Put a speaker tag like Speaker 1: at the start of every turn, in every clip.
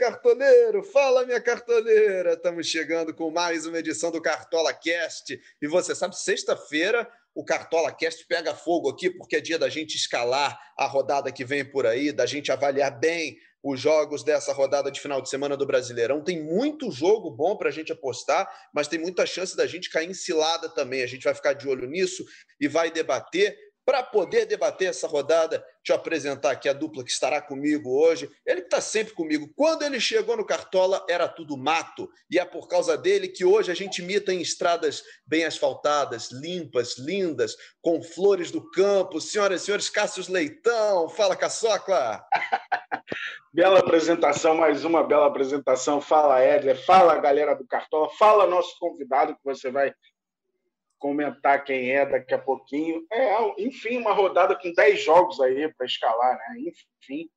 Speaker 1: Cartoleiro! Fala, minha cartoleira! Estamos chegando com mais uma edição do Cartola Cast. E você sabe, sexta-feira o Cartola Cast pega fogo aqui, porque é dia da gente escalar a rodada que vem por aí, da gente avaliar bem os jogos dessa rodada de final de semana do Brasileirão. Tem muito jogo bom para a gente apostar, mas tem muita chance da gente cair em cilada também. A gente vai ficar de olho nisso e vai debater. Para poder debater essa rodada, deixa eu apresentar aqui a dupla que estará comigo hoje. Ele está sempre comigo. Quando ele chegou no Cartola, era tudo mato. E é por causa dele que hoje a gente imita em estradas bem asfaltadas, limpas, lindas, com flores do campo. Senhoras e senhores, Cássio Leitão. Fala, Caçocla!
Speaker 2: bela apresentação, mais uma bela apresentação. Fala, Edler. Fala, galera do Cartola. Fala, nosso convidado, que você vai comentar quem é daqui a pouquinho. É, enfim, uma rodada com 10 jogos aí para escalar, né? Enfim,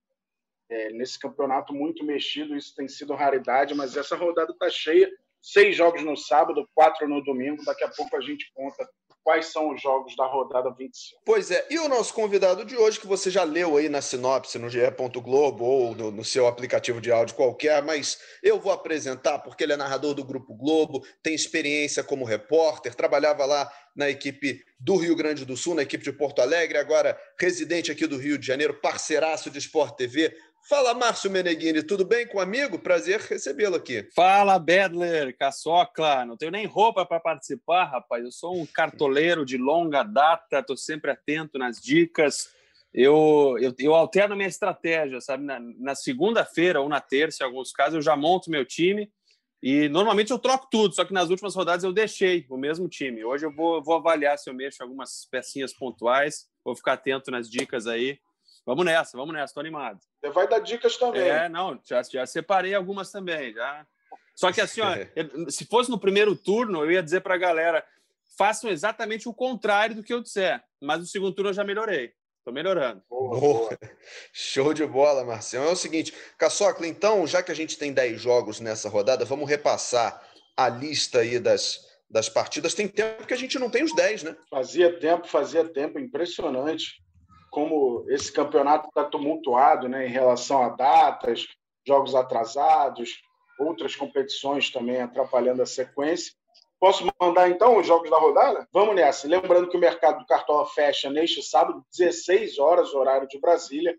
Speaker 2: é, nesse campeonato muito mexido, isso tem sido raridade, mas essa rodada está cheia. Seis jogos no sábado, quatro no domingo. Daqui a pouco a gente conta quais são os jogos da rodada 25.
Speaker 1: Pois é, e o nosso convidado de hoje, que você já leu aí na sinopse no GE. Globo ou no, no, seu aplicativo de áudio qualquer, mas eu vou apresentar porque ele é narrador do Grupo Globo, tem experiência como repórter, trabalhava lá na equipe do Rio Grande do Sul, na equipe de Porto Alegre, agora residente aqui do Rio de Janeiro, parceiraço de Sport TV. Fala, Márcio Meneghini, tudo bem com o amigo? Prazer recebê-lo aqui.
Speaker 3: Fala, Bedler, Caçocla. Não tenho nem roupa para participar, rapaz. Eu sou um cartoleiro de longa data, estou sempre atento nas dicas. Eu, eu, eu alterno minha estratégia, sabe? Na, na segunda-feira ou na terça, em alguns casos, eu já monto meu time e normalmente eu troco tudo, só que nas últimas rodadas eu deixei o mesmo time. Hoje eu vou, vou avaliar se eu mexo algumas pecinhas pontuais, vou ficar atento nas dicas aí Vamos nessa, vamos nessa, tô animado.
Speaker 2: Você vai dar dicas também.
Speaker 3: É, não, já, já separei algumas também, já. Só que assim, ó, se fosse no primeiro turno, eu ia dizer para a galera, façam exatamente o contrário do que eu disser. Mas no segundo turno eu já melhorei. Estou melhorando.
Speaker 1: Boa, boa. Show de bola, Marcelo. É o seguinte, Caçocla, então, já que a gente tem 10 jogos nessa rodada, vamos repassar a lista aí das, das partidas. Tem tempo que a gente não tem os 10, né?
Speaker 2: Fazia tempo, fazia tempo. Impressionante como esse campeonato está tumultuado né, em relação a datas, jogos atrasados, outras competições também atrapalhando a sequência. Posso mandar então os jogos da rodada? Vamos nessa. Lembrando que o mercado do Cartola fecha neste sábado, 16 horas, horário de Brasília.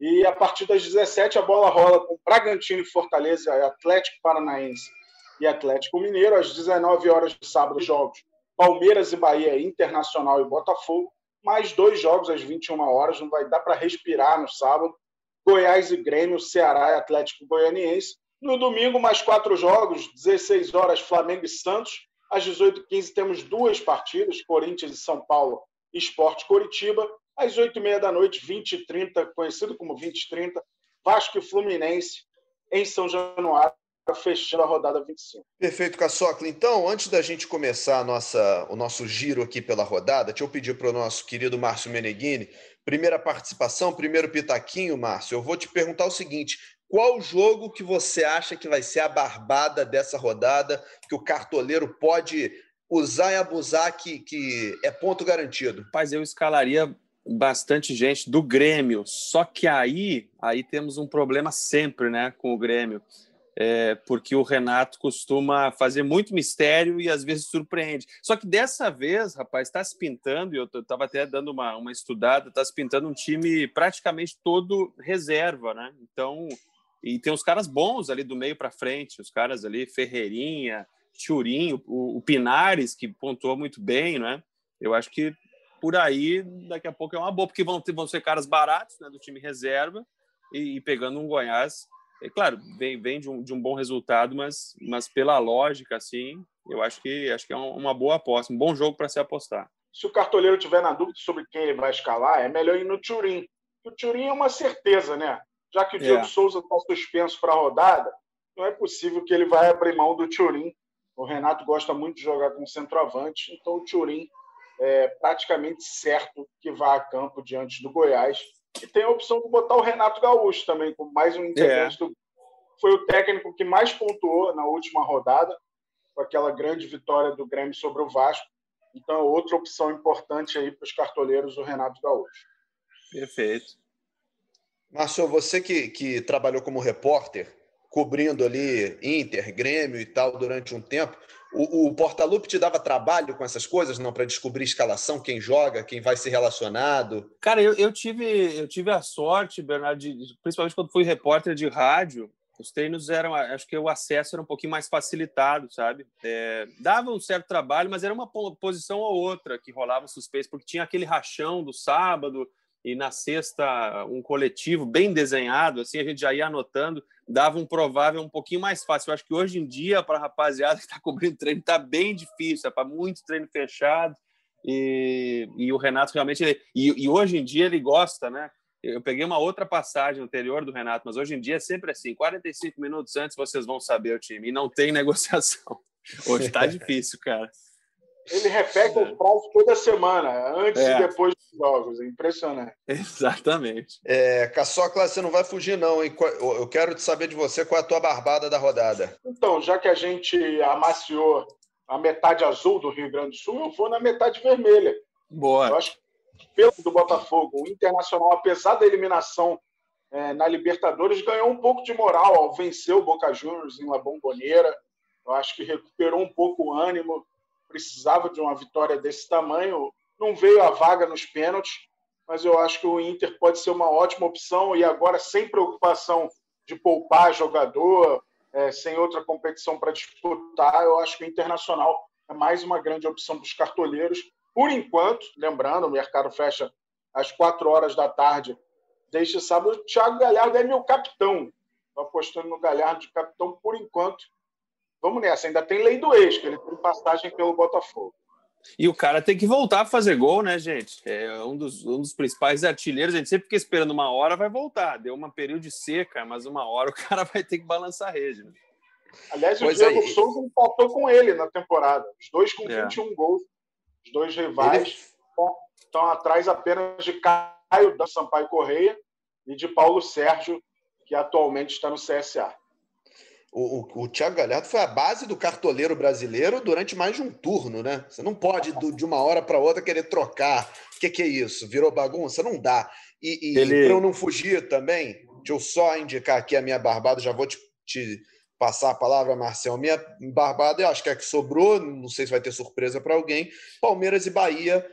Speaker 2: E a partir das 17 a bola rola com Bragantino e Fortaleza, Atlético Paranaense e Atlético Mineiro. Às 19 horas de sábado, jogos Palmeiras e Bahia, Internacional e Botafogo mais dois jogos às 21 horas, não vai dar para respirar no sábado. Goiás e Grêmio, Ceará e Atlético Goianiense. No domingo, mais quatro jogos, 16 horas, Flamengo e Santos. Às 18h15 temos duas partidas, Corinthians e São Paulo, Esporte Coritiba. Às 8h30 da noite, 20 e 30, conhecido como 20 e 30, Vasco e Fluminense em São Januário fechando a rodada 25.
Speaker 1: Perfeito, Caçocla. Então, antes da gente começar nossa, o nosso giro aqui pela rodada, deixa eu pedir para o nosso querido Márcio Meneghini, primeira participação, primeiro pitaquinho, Márcio. Eu vou te perguntar o seguinte: qual jogo que você acha que vai ser a barbada dessa rodada, que o cartoleiro pode usar e abusar, que, que é ponto garantido?
Speaker 3: Mas eu escalaria bastante gente do Grêmio, só que aí, aí temos um problema sempre né, com o Grêmio é, porque o Renato costuma fazer muito mistério e às vezes surpreende. Só que dessa vez, rapaz, está se pintando, e eu estava até dando uma, uma estudada, está se pintando um time praticamente todo reserva, né? Então, e tem os caras bons ali do meio para frente, os caras ali, Ferreirinha, Churinho, o, o Pinares, que pontuou muito bem, né? Eu acho que por aí, daqui a pouco é uma boa, porque vão, ter, vão ser caras baratos né, do time reserva e, e pegando um Goiás é claro, vem, vem de, um, de um bom resultado, mas, mas pela lógica, assim, eu acho que acho que é uma boa aposta, um bom jogo para se apostar.
Speaker 2: Se o cartoleiro tiver na dúvida sobre quem vai escalar, é melhor ir no Turim. O Turim é uma certeza, né? Já que o Diego é. Souza está suspenso para a rodada, não é possível que ele vai abrir mão do Turim. O Renato gosta muito de jogar com centroavante, então o Turim é praticamente certo que vá a campo diante do Goiás e tem a opção de botar o Renato Gaúcho também, como mais um integrante é. do. Foi o técnico que mais pontuou na última rodada, com aquela grande vitória do Grêmio sobre o Vasco. Então, é outra opção importante aí para os cartoleiros, o Renato Gaúcho.
Speaker 3: Perfeito.
Speaker 1: Márcio, você que, que trabalhou como repórter cobrindo ali Inter, Grêmio e tal durante um tempo. O, o Portalupe te dava trabalho com essas coisas, não, para descobrir escalação, quem joga, quem vai ser relacionado?
Speaker 3: Cara, eu, eu, tive, eu tive a sorte, Bernardo, de, principalmente quando fui repórter de rádio, os treinos eram, acho que o acesso era um pouquinho mais facilitado, sabe? É, dava um certo trabalho, mas era uma posição ou outra que rolava suspense, porque tinha aquele rachão do sábado e na sexta um coletivo bem desenhado, assim a gente já ia anotando, dava um provável um pouquinho mais fácil. Eu acho que hoje em dia, para a rapaziada que está cobrindo treino, está bem difícil, é para muito treino fechado. E, e o Renato realmente. e, e hoje em dia ele gosta, né? Eu peguei uma outra passagem anterior do Renato, mas hoje em dia é sempre assim: 45 minutos antes vocês vão saber o time. E não tem negociação. Hoje está difícil, cara.
Speaker 2: Ele repete os prazos toda semana, antes é. e depois dos jogos. É impressionante.
Speaker 3: Exatamente.
Speaker 1: É, Caçocla, você não vai fugir, não, hein? Eu quero te saber de você qual é a tua barbada da rodada.
Speaker 2: Então, já que a gente amaciou a metade azul do Rio Grande do Sul, eu vou na metade vermelha.
Speaker 3: Boa.
Speaker 2: Eu acho que pelo do Botafogo, o Internacional, apesar da eliminação é, na Libertadores, ganhou um pouco de moral ao vencer o Boca Juniors em La Bombonera. Eu acho que recuperou um pouco o ânimo precisava de uma vitória desse tamanho. Não veio a vaga nos pênaltis, mas eu acho que o Inter pode ser uma ótima opção e agora sem preocupação de poupar jogador, é, sem outra competição para disputar, eu acho que o Internacional é mais uma grande opção para os cartoleiros. Por enquanto, lembrando, o mercado fecha às quatro horas da tarde deste sábado. O Thiago Galhardo é meu capitão. Estou apostando no Galhardo de capitão por enquanto vamos nessa. Ainda tem lei do ex, que ele tem passagem pelo Botafogo.
Speaker 3: E o cara tem que voltar a fazer gol, né, gente? É um dos, um dos principais artilheiros. A gente sempre fica esperando uma hora, vai voltar. Deu uma período de seca, mas uma hora o cara vai ter que balançar a rede. Né?
Speaker 2: Aliás, pois o Diego é, Souza empatou com ele na temporada. Os dois com é. 21 gols. Os dois rivais ele... estão atrás apenas de Caio da Sampaio Correia e de Paulo Sérgio, que atualmente está no CSA.
Speaker 1: O, o, o Thiago Galhardo foi a base do cartoleiro brasileiro durante mais de um turno, né? Você não pode, do, de uma hora para outra, querer trocar. O que, que, é isso? Virou bagunça? Não dá. E, e Ele... para eu não fugir também, deixa eu só indicar aqui a minha barbada, já vou te, te passar a palavra, Marcel. Minha barbada, eu acho que é a que sobrou, não sei se vai ter surpresa para alguém. Palmeiras e Bahia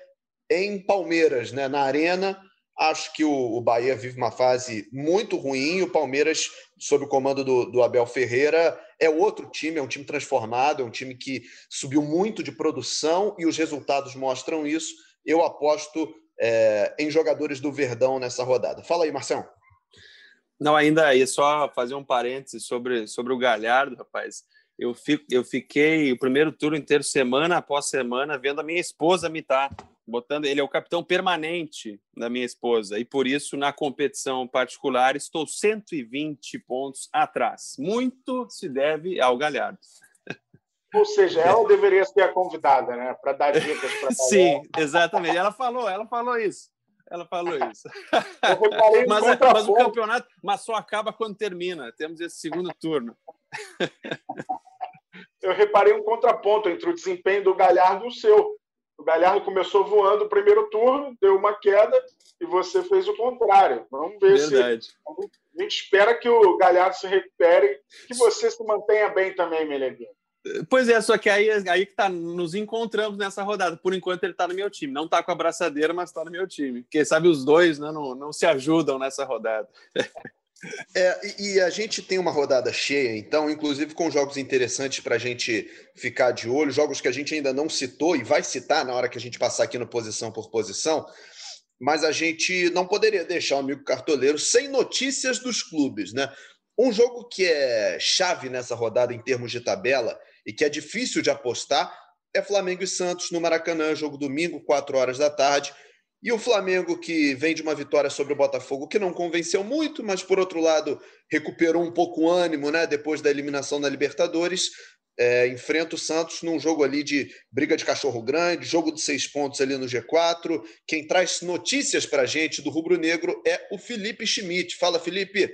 Speaker 1: em Palmeiras, né? Na Arena Acho que o, Bahia vive uma fase muito ruim. O Palmeiras, sob o comando do, do, Abel Ferreira, é outro time, é um time transformado, é um time que subiu muito de produção e os resultados mostram isso. Eu aposto é, em jogadores do Verdão nessa rodada. Fala aí, Marcelo.
Speaker 3: Não, ainda aí, só fazer um parênteses sobre, sobre o Galhardo, rapaz. Eu, fico, eu fiquei o primeiro turno inteiro, semana após semana, vendo a minha esposa mitar botando ele é o capitão permanente da minha esposa e por isso na competição particular estou 120 pontos atrás. Muito se deve ao Galhardo.
Speaker 2: Ou seja, ela deveria ser a convidada, né, para dar dicas para
Speaker 3: Sim, exatamente. Ela falou, ela falou isso. Ela falou isso. mas, mas o campeonato, mas só acaba quando termina. Temos esse segundo turno.
Speaker 2: Eu reparei um contraponto entre o desempenho do Galhardo e o seu o Galhardo começou voando o primeiro turno, deu uma queda e você fez o contrário. Vamos ver Verdade. se. A gente espera que o Galhardo se recupere, que você se mantenha bem também, Meleguinho.
Speaker 3: Pois é, só que aí, aí que tá, nos encontramos nessa rodada. Por enquanto ele está no meu time. Não está com a braçadeira, mas está no meu time. Porque sabe, os dois né, não, não se ajudam nessa rodada.
Speaker 1: É, e, a gente tem uma rodada cheia, então, inclusive com jogos interessantes para a gente ficar de olho, jogos que a gente ainda não citou e vai citar na hora que a gente passar aqui no posição por posição, mas a gente não poderia deixar o amigo cartoleiro sem notícias dos clubes, né? Um jogo que é chave nessa rodada em termos de tabela e que é difícil de apostar é Flamengo e Santos no Maracanã, jogo domingo, 4 horas da tarde. E o Flamengo, que vem de uma vitória sobre o Botafogo, que não convenceu muito, mas por outro lado recuperou um pouco o ânimo né, depois da eliminação na Libertadores, é, enfrenta o Santos num jogo ali de briga de cachorro grande, jogo de seis pontos ali no G4. Quem traz notícias para gente do Rubro Negro é o Felipe Schmidt. Fala, Felipe.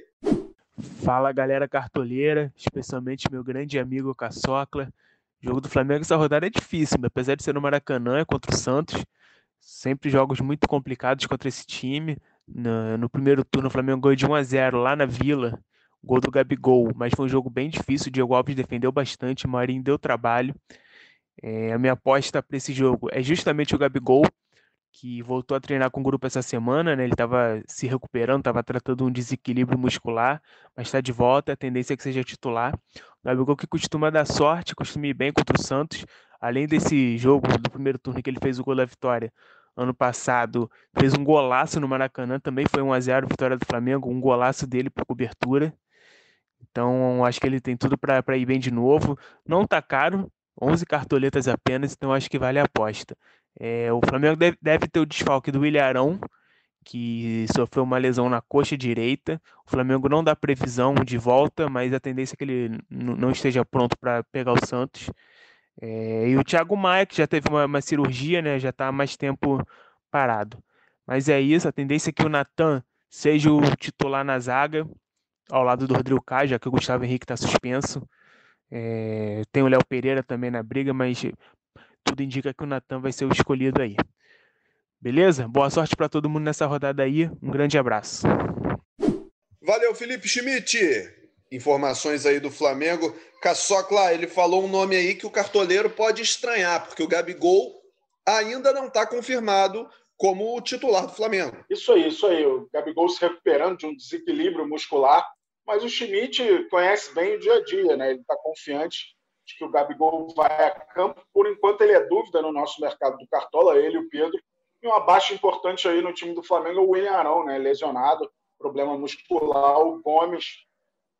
Speaker 4: Fala, galera cartoleira, especialmente meu grande amigo Caçocla. O jogo do Flamengo essa rodada é difícil, apesar de ser no Maracanã, é contra o Santos. Sempre jogos muito complicados contra esse time. No, no primeiro turno, o Flamengo ganhou de 1 a 0 lá na Vila. gol do Gabigol, mas foi um jogo bem difícil. O Diego Alves defendeu bastante, o Marinho deu trabalho. É, a minha aposta para esse jogo é justamente o Gabigol, que voltou a treinar com o grupo essa semana, né? Ele estava se recuperando, estava tratando um desequilíbrio muscular, mas está de volta, a tendência é que seja titular. O Gabigol que costuma dar sorte, costuma ir bem contra o Santos, além desse jogo do primeiro turno que ele fez o gol da vitória, ano passado fez um golaço no Maracanã, também foi 1 a 0 vitória do Flamengo, um golaço dele por cobertura. Então, acho que ele tem tudo para ir bem de novo. Não tá caro, 11 cartoletas apenas, então acho que vale a aposta. É, o Flamengo deve, deve, ter o desfalque do Ilharão, que sofreu uma lesão na coxa direita. O Flamengo não dá previsão de volta, mas a tendência é que ele não esteja pronto para pegar o Santos. É, e o Thiago Maia, que já teve uma, uma cirurgia, né, já está há mais tempo parado. Mas é isso, a tendência é que o Natan seja o titular na zaga, ao lado do Rodrigo Caio, já que o Gustavo Henrique está suspenso. É, tem o Léo Pereira também na briga, mas tudo indica que o Natan vai ser o escolhido aí. Beleza? Boa sorte para todo mundo nessa rodada aí. Um grande abraço.
Speaker 1: Valeu, Felipe Schmidt. Informações aí do Flamengo. Caçocla, ele falou um nome aí que o cartoleiro pode estranhar, porque o Gabigol ainda não está confirmado como o titular do Flamengo.
Speaker 2: Isso aí, isso aí. O Gabigol se recuperando de um desequilíbrio muscular, mas o Schmidt conhece bem o dia a dia, né? Ele está confiante de que o Gabigol vai a campo. Por enquanto, ele é dúvida no nosso mercado do Cartola, ele e o Pedro. E uma baixa importante aí no time do Flamengo é o William Arão, né? Lesionado, problema muscular. O Gomes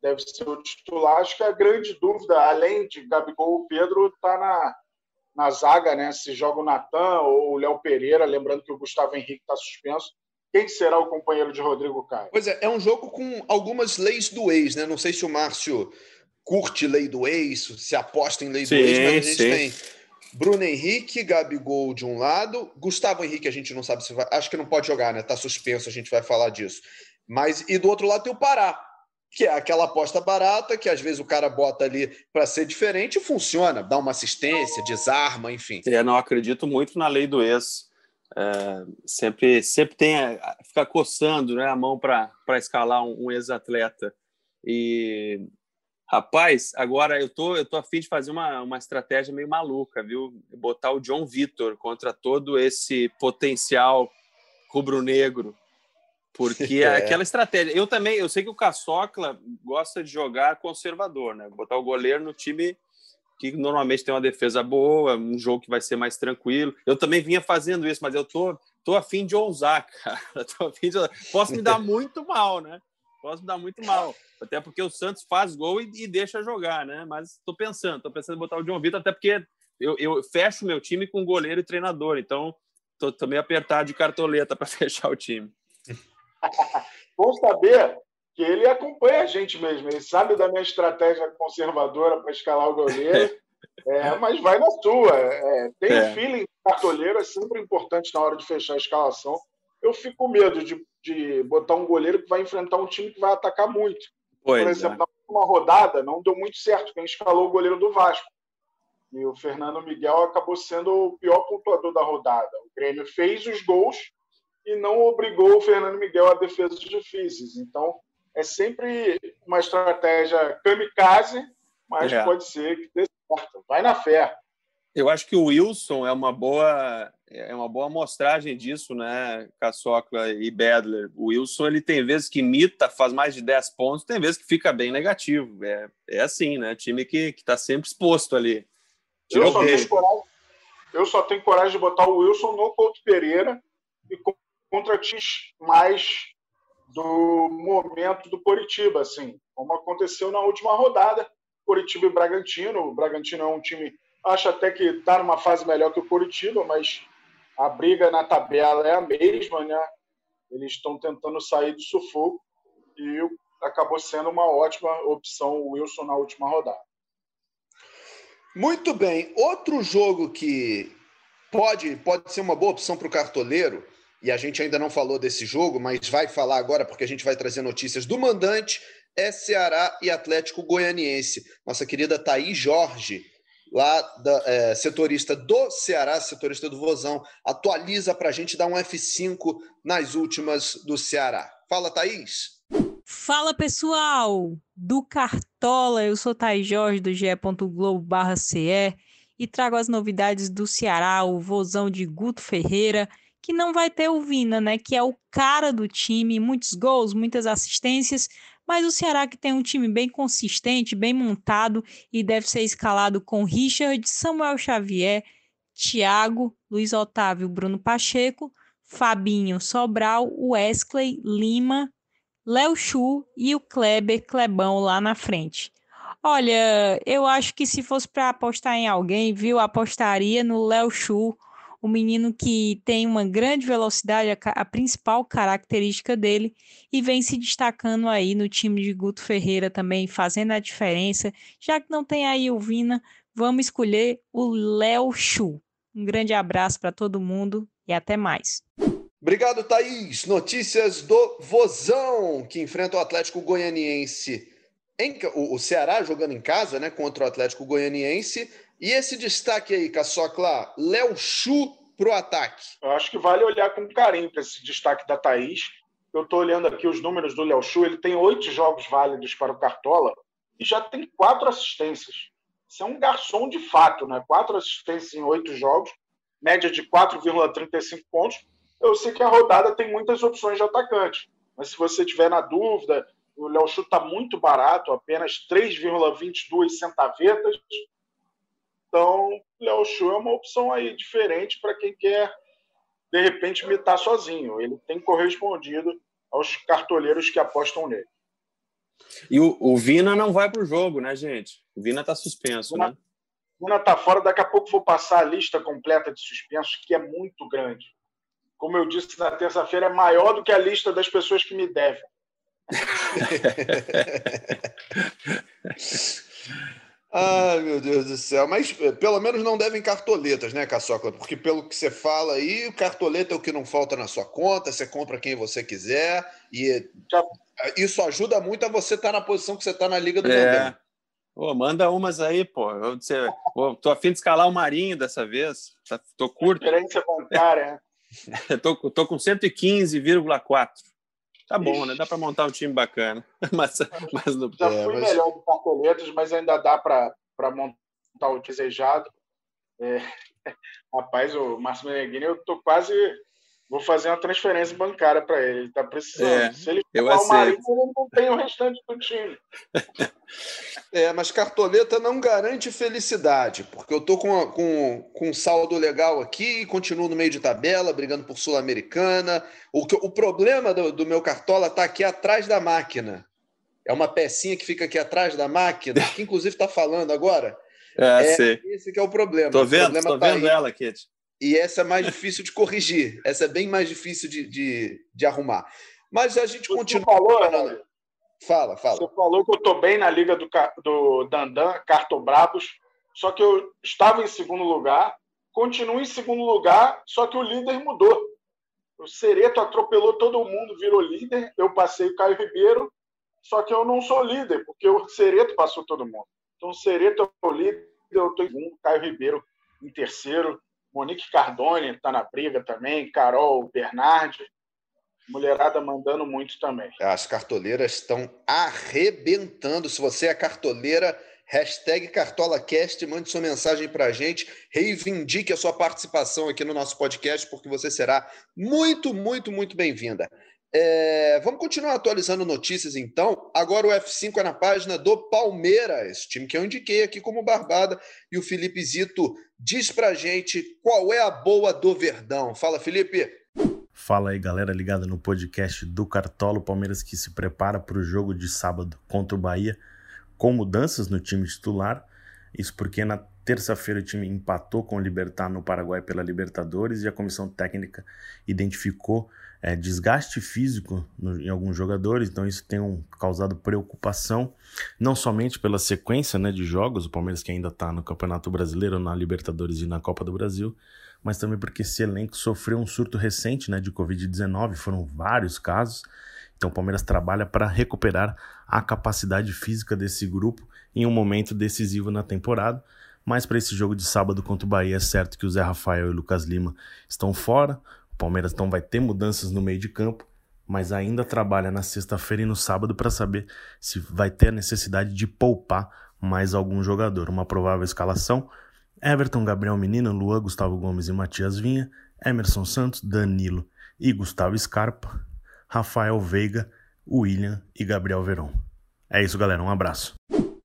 Speaker 2: deve ser o titular. Acho que a grande dúvida, além de Gabigol, o Pedro está na, na zaga, né? Se joga o Natan ou o Léo Pereira, lembrando que o Gustavo Henrique está suspenso. Quem será o companheiro de Rodrigo Caio?
Speaker 1: Pois é, é um jogo com algumas leis do ex, né? Não sei se o Márcio curte lei do ex, se aposta em lei sim, do ex, mas a gente sim. tem Bruno Henrique, Gabigol de um lado, Gustavo Henrique a gente não sabe se vai, acho que não pode jogar, né? Tá suspenso, a gente vai falar disso. Mas e do outro lado tem o Pará, que é aquela aposta barata que às vezes o cara bota ali para ser diferente e funciona, dá uma assistência, desarma, enfim.
Speaker 3: Eu não acredito muito na lei do ex. É, sempre, sempre tem ficar coçando né, a mão para escalar um, um ex-atleta. E rapaz, agora eu tô eu tô afim de fazer uma, uma estratégia meio maluca, viu? Botar o John Vitor contra todo esse potencial rubro-negro porque é. aquela estratégia. Eu também, eu sei que o Caçocla gosta de jogar conservador, né? Botar o goleiro no time que normalmente tem uma defesa boa, um jogo que vai ser mais tranquilo. Eu também vinha fazendo isso, mas eu tô, tô afim de ousar, cara. Tô afim de... Posso me dar muito mal, né? Posso me dar muito mal. Até porque o Santos faz gol e, e deixa jogar, né? Mas tô pensando, tô pensando em botar o John Vitor, até porque eu, eu fecho meu time com goleiro e treinador. Então, tô, tô meio apertado de cartoleta para fechar o time.
Speaker 2: Bom saber que ele acompanha a gente mesmo. Ele sabe da minha estratégia conservadora para escalar o goleiro, é, mas vai na sua. É, tem é. feeling cartoleiro, é sempre importante na hora de fechar a escalação. Eu fico com medo de, de botar um goleiro que vai enfrentar um time que vai atacar muito. Pois Por exemplo, é. na rodada não deu muito certo quem escalou o goleiro do Vasco. E o Fernando Miguel acabou sendo o pior pontuador da rodada. O Grêmio fez os gols, e não obrigou o Fernando Miguel a defesas difíceis. Então, é sempre uma estratégia kamikaze, mas é. pode ser que dê certo. Vai na fé.
Speaker 3: Eu acho que o Wilson é uma boa é uma boa amostragem disso, né, Caçocla e Bedler. O Wilson ele tem vezes que imita, faz mais de 10 pontos, tem vezes que fica bem negativo. É, é assim, né? Time que está sempre exposto ali.
Speaker 2: Eu só, coragem, eu só, tenho coragem, de botar o Wilson no Couto Pereira e contra times mais do momento do Coritiba, assim, como aconteceu na última rodada, Coritiba e Bragantino. O Bragantino é um time, acho até que está numa fase melhor que o Coritiba, mas a briga na tabela é a mesma, né? Eles estão tentando sair do sufoco e acabou sendo uma ótima opção o Wilson na última rodada.
Speaker 1: Muito bem. Outro jogo que pode, pode ser uma boa opção para o cartoleiro e a gente ainda não falou desse jogo, mas vai falar agora porque a gente vai trazer notícias do mandante, é Ceará e Atlético Goianiense. Nossa querida Thaís Jorge, lá da é, setorista do Ceará, setorista do Vozão, atualiza para a gente dar um F5 nas últimas do Ceará. Fala, Thaís.
Speaker 5: Fala pessoal do Cartola, eu sou Thay Jorge do ge.globo.ce e trago as novidades do Ceará, o vozão de Guto Ferreira, que não vai ter o Vina, né, que é o cara do time, muitos gols, muitas assistências, mas o Ceará que tem um time bem consistente, bem montado e deve ser escalado com Richard, Samuel Xavier, Thiago, Luiz Otávio, Bruno Pacheco, Fabinho, Sobral, Wesley, Lima, Léo Chu e o Kleber Clebão lá na frente. Olha, eu acho que se fosse para apostar em alguém, viu, apostaria no Léo Chu, o menino que tem uma grande velocidade, a, a, principal característica dele, e vem se destacando aí no time de Guto Ferreira também, fazendo a diferença. Já que não tem aí o Vina, vamos escolher o Léo Chu. Um grande abraço para todo mundo e até mais.
Speaker 1: Obrigado, Thaís. Notícias do Vozão, que enfrenta o Atlético Goianiense. Em, o, o Ceará jogando em casa, né, contra o Atlético Goianiense. E esse destaque aí, Caçocla, Léo Chu para o ataque.
Speaker 2: Eu acho que vale olhar com carinho para esse destaque da Thaís. Eu estou olhando aqui os números do Léo Chu, ele tem oito jogos válidos para o Cartola e já tem quatro assistências. Isso é um garçom de fato, né? Quatro assistências em oito jogos, média de 4,35 pontos. Eu sei que a rodada tem muitas opções de atacante, mas se você tiver na dúvida, o Léo Chu está muito barato, apenas 3,22 centavetas. Então, Léo Chu é uma opção aí diferente para quem quer, de repente, imitar sozinho. Ele tem correspondido aos cartoleiros que apostam nele.
Speaker 3: E o, o Vina não vai para o jogo, né, gente? O Vina está suspenso, Vina, né?
Speaker 2: Vina está fora. Daqui a pouco vou passar a lista completa de suspensos, que é muito grande. Como eu disse na terça-feira, é maior do que a lista das pessoas que me devem.
Speaker 1: Ai, meu Deus do céu. Mas eh, pelo menos não devem cartoletas, né, Caçocla? Porque pelo que você fala aí, o cartoleta é o que não falta na sua conta, você compra quem você quiser. E Já... isso ajuda muito a você estar tá na posição que você está na Liga do é.
Speaker 3: Pô, manda umas aí, pô. Eu, você, pô, tô afim de escalar o Marinho dessa vez. Tá, tô curto.
Speaker 2: Referência bancária.
Speaker 3: tô, tô com 115,4. Tá bom, né? Dá para montar um time bacana. mas,
Speaker 2: mas no... Já fui é, mas... melhor do Cartoletas, mas ainda dá para montar o desejado. É... Rapaz, o Márcio Meneghini, eu tô quase. Vou fazer uma transferência bancária para ele. Ele tá precisando. É, Se ele
Speaker 3: for o Marinho, ele
Speaker 2: não tem o restante do time.
Speaker 1: É, mas cartoleta não garante felicidade, porque eu tô com, com, com um saldo legal aqui, continuo no meio de tabela, brigando por Sul-Americana. O, o problema do, do meu cartola tá aqui atrás da máquina. É uma pecinha que fica aqui atrás da máquina, que inclusive está falando agora.
Speaker 3: É, é sei.
Speaker 1: esse que é o problema.
Speaker 3: Tô vendo,
Speaker 1: tô
Speaker 3: tá vendo aí. ela, Kit.
Speaker 1: E essa é mais difícil de corrigir. Essa é bem mais difícil de, de, de arrumar. Mas a gente continua.
Speaker 2: Falou, falando...
Speaker 1: Fala, fala.
Speaker 2: Você falou que eu estou bem na liga do, do Dandan, Cartobrabos, só que eu estava em segundo lugar, continuo em segundo lugar, só que o líder mudou. O Sereto atropelou todo mundo, virou líder, eu passei o Caio Ribeiro, só que eu não sou líder, porque o Sereto passou todo mundo. Então o Sereto é o líder, eu estou em segundo, Caio Ribeiro em terceiro, Monique Cardone está na briga também, Carol Bernardi mulherada mandando muito também.
Speaker 1: As cartoleiras estão arrebentando. Se você é cartoleira, hashtag CartolaCast, mande sua mensagem para a gente, reivindique a sua participação aqui no nosso podcast, porque você será muito, muito, muito bem-vinda. É, vamos continuar atualizando notícias então. Agora o F5 é na página do Palmeiras, time que eu indiquei aqui como Barbada, e o Felipe Zito diz pra gente qual é a boa do Verdão. Fala, Felipe.
Speaker 6: Fala aí, galera ligada no podcast do Cartola, Palmeiras que se prepara para o jogo de sábado contra o Bahia, com mudanças no time titular. Isso porque na terça-feira o time empatou com o Libertar no Paraguai pela Libertadores e a comissão técnica identificou é, desgaste físico no, em alguns jogadores, então isso tem um, causado preocupação, não somente pela sequência né, de jogos, o Palmeiras que ainda está no Campeonato Brasileiro, na Libertadores e na Copa do Brasil, mas também porque esse elenco sofreu um surto recente né, de Covid-19, foram vários casos. Então o Palmeiras trabalha para recuperar a capacidade física desse grupo em um momento decisivo na temporada. Mas para esse jogo de sábado contra o Bahia é certo que o Zé Rafael e o Lucas Lima estão fora. O Palmeiras então vai ter mudanças no meio de campo, mas ainda trabalha na sexta-feira e no sábado para saber se vai ter a necessidade de poupar mais algum jogador. Uma provável escalação: Everton, Gabriel Menino, Luan, Gustavo Gomes e Matias Vinha, Emerson Santos, Danilo e Gustavo Scarpa, Rafael Veiga, William e Gabriel Verón. É isso, galera. Um abraço.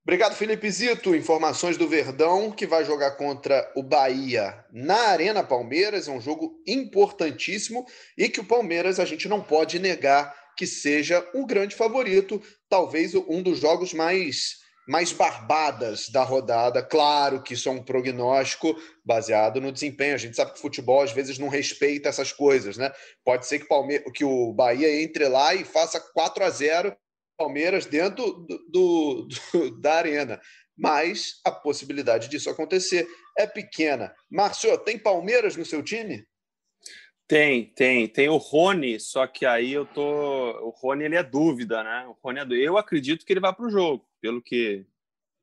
Speaker 1: Obrigado, Felipe Zito. Informações do Verdão, que vai jogar contra o Bahia na Arena Palmeiras. É um jogo importantíssimo e que o Palmeiras a gente não pode negar que seja um grande favorito, talvez um dos jogos mais mais barbadas da rodada. Claro que isso é um prognóstico baseado no desempenho. A gente sabe que o futebol às vezes não respeita essas coisas, né? Pode ser que, Palme que o Bahia entre lá e faça 4 a 0 Palmeiras dentro do, do, do, da arena. Mas a possibilidade disso acontecer é pequena. Márcio, tem Palmeiras no seu time?
Speaker 3: Tem, tem. Tem o Rony, só que aí eu tô. O Rony ele é dúvida, né? O Rony é dúvida. Eu acredito que ele vai para o jogo, pelo que,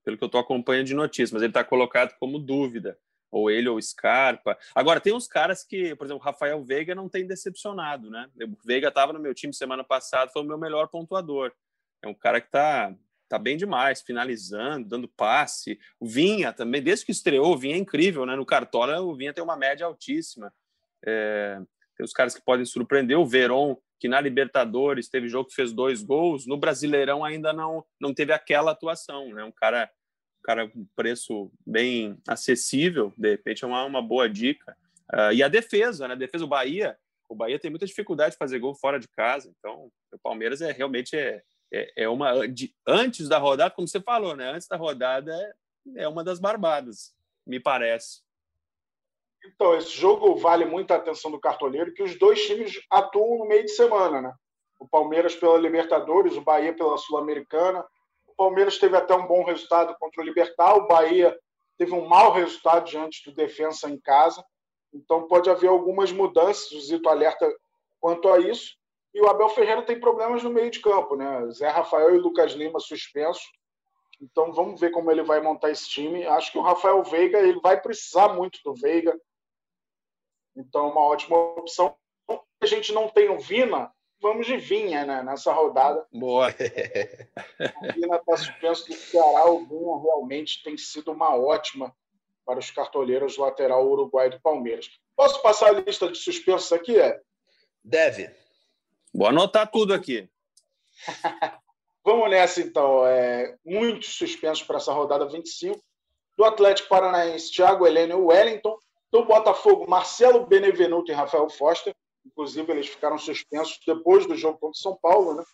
Speaker 3: pelo que eu estou acompanhando de notícias, mas ele está colocado como dúvida. Ou ele ou Scarpa. Agora, tem uns caras que, por exemplo, Rafael Veiga não tem decepcionado, né? O Veiga estava no meu time semana passada, foi o meu melhor pontuador. É um cara que está tá bem demais, finalizando, dando passe. O Vinha também, desde que estreou, o Vinha é incrível, né? No Cartola, o Vinha tem uma média altíssima. É, tem os caras que podem surpreender. O Veron, que na Libertadores teve jogo que fez dois gols, no Brasileirão ainda não, não teve aquela atuação. Né? Um cara cara com preço bem acessível, de repente é uma, uma boa dica. Uh, e a defesa, né? Defesa do Bahia, o Bahia tem muita dificuldade de fazer gol fora de casa, então o Palmeiras é realmente é, é, é uma de, antes da rodada, como você falou, né? Antes da rodada é, é uma das barbadas, me parece.
Speaker 2: Então, esse jogo vale muita atenção do cartoleiro, que os dois times atuam no meio de semana, né? O Palmeiras pela Libertadores, o Bahia pela Sul-Americana. O Palmeiras teve até um bom resultado contra o Libertar, o Bahia teve um mau resultado diante do Defensa em casa. Então pode haver algumas mudanças, o Zito alerta quanto a isso. E o Abel Ferreira tem problemas no meio de campo, né? Zé Rafael e Lucas Lima suspensos. Então vamos ver como ele vai montar esse time. Acho que o Rafael Veiga ele vai precisar muito do Veiga. Então, uma ótima opção. A gente não tem o Vina, vamos de Vinha né, nessa rodada.
Speaker 3: Boa.
Speaker 2: o Vina está suspenso do Ceará. O Vinha realmente tem sido uma ótima para os cartoleiros lateral uruguai do Palmeiras. Posso passar a lista de suspensos aqui? É?
Speaker 1: Deve.
Speaker 3: Vou anotar tudo aqui.
Speaker 2: Vamos nessa, então. É, muitos suspensos para essa rodada 25. Do Atlético Paranaense, Thiago Heleno e Wellington. Do Botafogo, Marcelo Benevenuto e Rafael Foster. Inclusive, eles ficaram suspensos depois do jogo contra São Paulo. Né?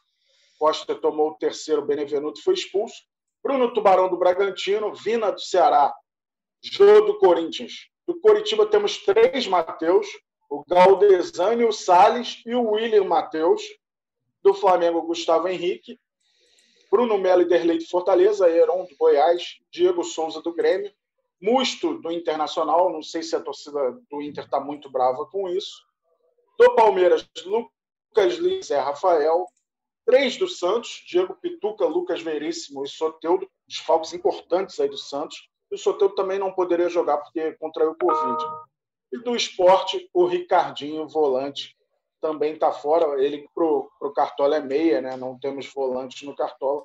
Speaker 2: Foster tomou o terceiro, Benevenuto foi expulso. Bruno Tubarão do Bragantino, Vina do Ceará, Jô do Corinthians. Do Coritiba temos três Mateus, o Galdesani, o Salles e o William Mateus. Do Flamengo, Gustavo Henrique. Bruno Melo e Derlei de Fortaleza, Heron do Goiás, Diego Souza do Grêmio, Musto, do Internacional, não sei se a torcida do Inter está muito brava com isso. Do Palmeiras, Lucas Lins, Zé Rafael. Três do Santos, Diego Pituca, Lucas Veríssimo e Soteudo, desfalques importantes aí do Santos. E o Soteudo também não poderia jogar porque contraiu o Covid. E do esporte, o Ricardinho, volante, também está fora. Ele para o Cartola é meia, né? não temos volantes no Cartola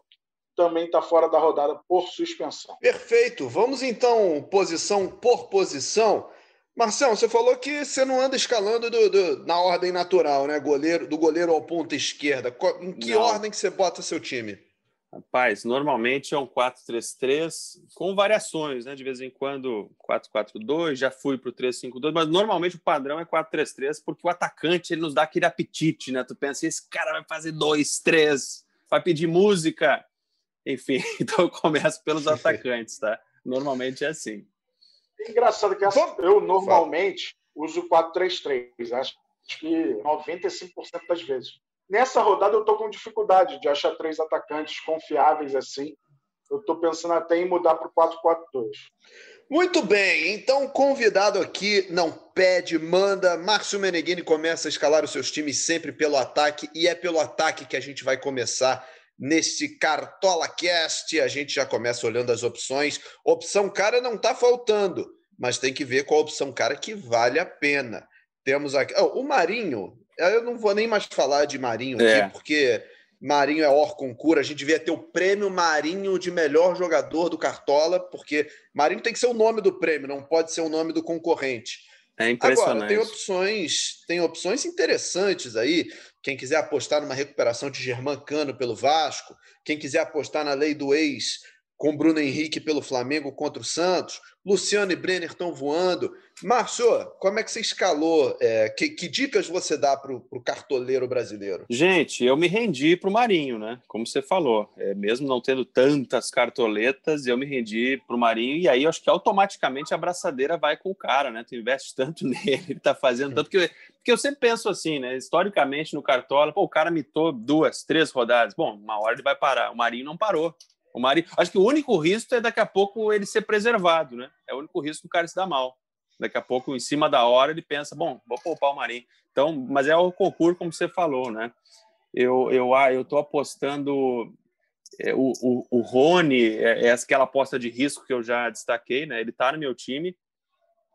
Speaker 2: também está fora da rodada por suspensão.
Speaker 1: Perfeito. Vamos então posição por posição. Marcelo, você falou que você não anda escalando do, do, na ordem natural, né? Goleiro, do goleiro ao ponta esquerda. Em que não. ordem que você bota seu time?
Speaker 3: Rapaz, normalmente é um 4-3-3 com variações, né? De vez em quando 4-4-2, já fui para o 3-5-2, mas normalmente o padrão é 4-3-3 porque o atacante ele nos dá aquele apetite, né? Tu pensa, esse cara vai fazer 2, 3, vai pedir música. Enfim, então eu começo pelos atacantes, tá? Normalmente é assim.
Speaker 2: É engraçado que eu normalmente uso 4-3-3, acho que 95% das vezes. Nessa rodada eu estou com dificuldade de achar três atacantes confiáveis assim. Eu estou pensando até em mudar para o 4-4-2.
Speaker 1: Muito bem, então convidado aqui não pede, manda. Márcio Meneghini começa a escalar os seus times sempre pelo ataque e é pelo ataque que a gente vai começar neste Cartola Cast. A gente já começa olhando as opções. Opção cara não está faltando, mas tem que ver qual a opção cara que vale a pena. Temos aqui. Oh, o Marinho eu não vou nem mais falar de Marinho aqui, é. porque Marinho é or concura. A gente devia ter o prêmio Marinho de melhor jogador do Cartola, porque Marinho tem que ser o nome do prêmio, não pode ser o nome do concorrente.
Speaker 3: É impressionante.
Speaker 1: Agora, tem opções, tem opções interessantes aí. Quem quiser apostar numa recuperação de Germán Cano pelo Vasco, quem quiser apostar na lei do ex com Bruno Henrique pelo Flamengo contra o Santos, Luciano e Brenner estão voando. Márcio, como é que você escalou? É, que, que, dicas você dá para o cartoleiro brasileiro?
Speaker 3: Gente, eu me rendi para o Marinho, né? Como você falou, é, mesmo não tendo tantas cartoletas, eu me rendi para o Marinho e aí acho que automaticamente a braçadeira vai com o cara, né? Tu investe tanto nele, ele está fazendo tanto que porque eu sempre penso assim, né? Historicamente no Cartola, pô, o cara mitou duas, três rodadas. Bom, uma hora ele vai parar. O Marinho não parou. O Marinho, acho que o único risco é daqui a pouco ele ser preservado, né? É o único risco do cara se dar mal. Daqui a pouco, em cima da hora, ele pensa, bom, vou poupar o Marinho. Então, mas é o concurso, como você falou, né? Eu eu ah, eu tô apostando é, o, o, o Rony é, é aquela aposta de risco que eu já destaquei, né? Ele tá no meu time,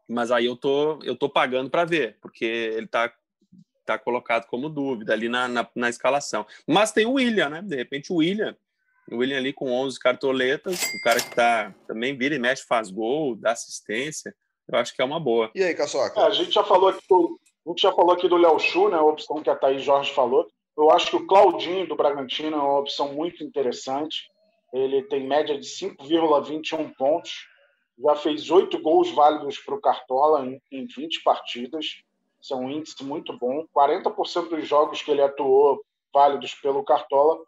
Speaker 3: mas aí eu tô eu tô pagando para ver, porque ele tá tá colocado como dúvida ali na, na, na escalação. Mas tem o William, né? De repente o William o William ali com 11 cartoletas, o cara que tá também vira e mexe, faz gol, dá assistência. Eu acho que é uma boa.
Speaker 1: E aí, Caçoca?
Speaker 2: É, a gente já falou aqui do, a gente já falou aqui do Léo Chu, né, a opção que a Thaís Jorge falou. Eu acho que o Claudinho do Bragantino é uma opção muito interessante. Ele tem média de 5,21 pontos. Já fez oito gols válidos para o Cartola em, em 20 partidas. Isso é um índice muito bom. 40% dos jogos que ele atuou válidos pelo Cartola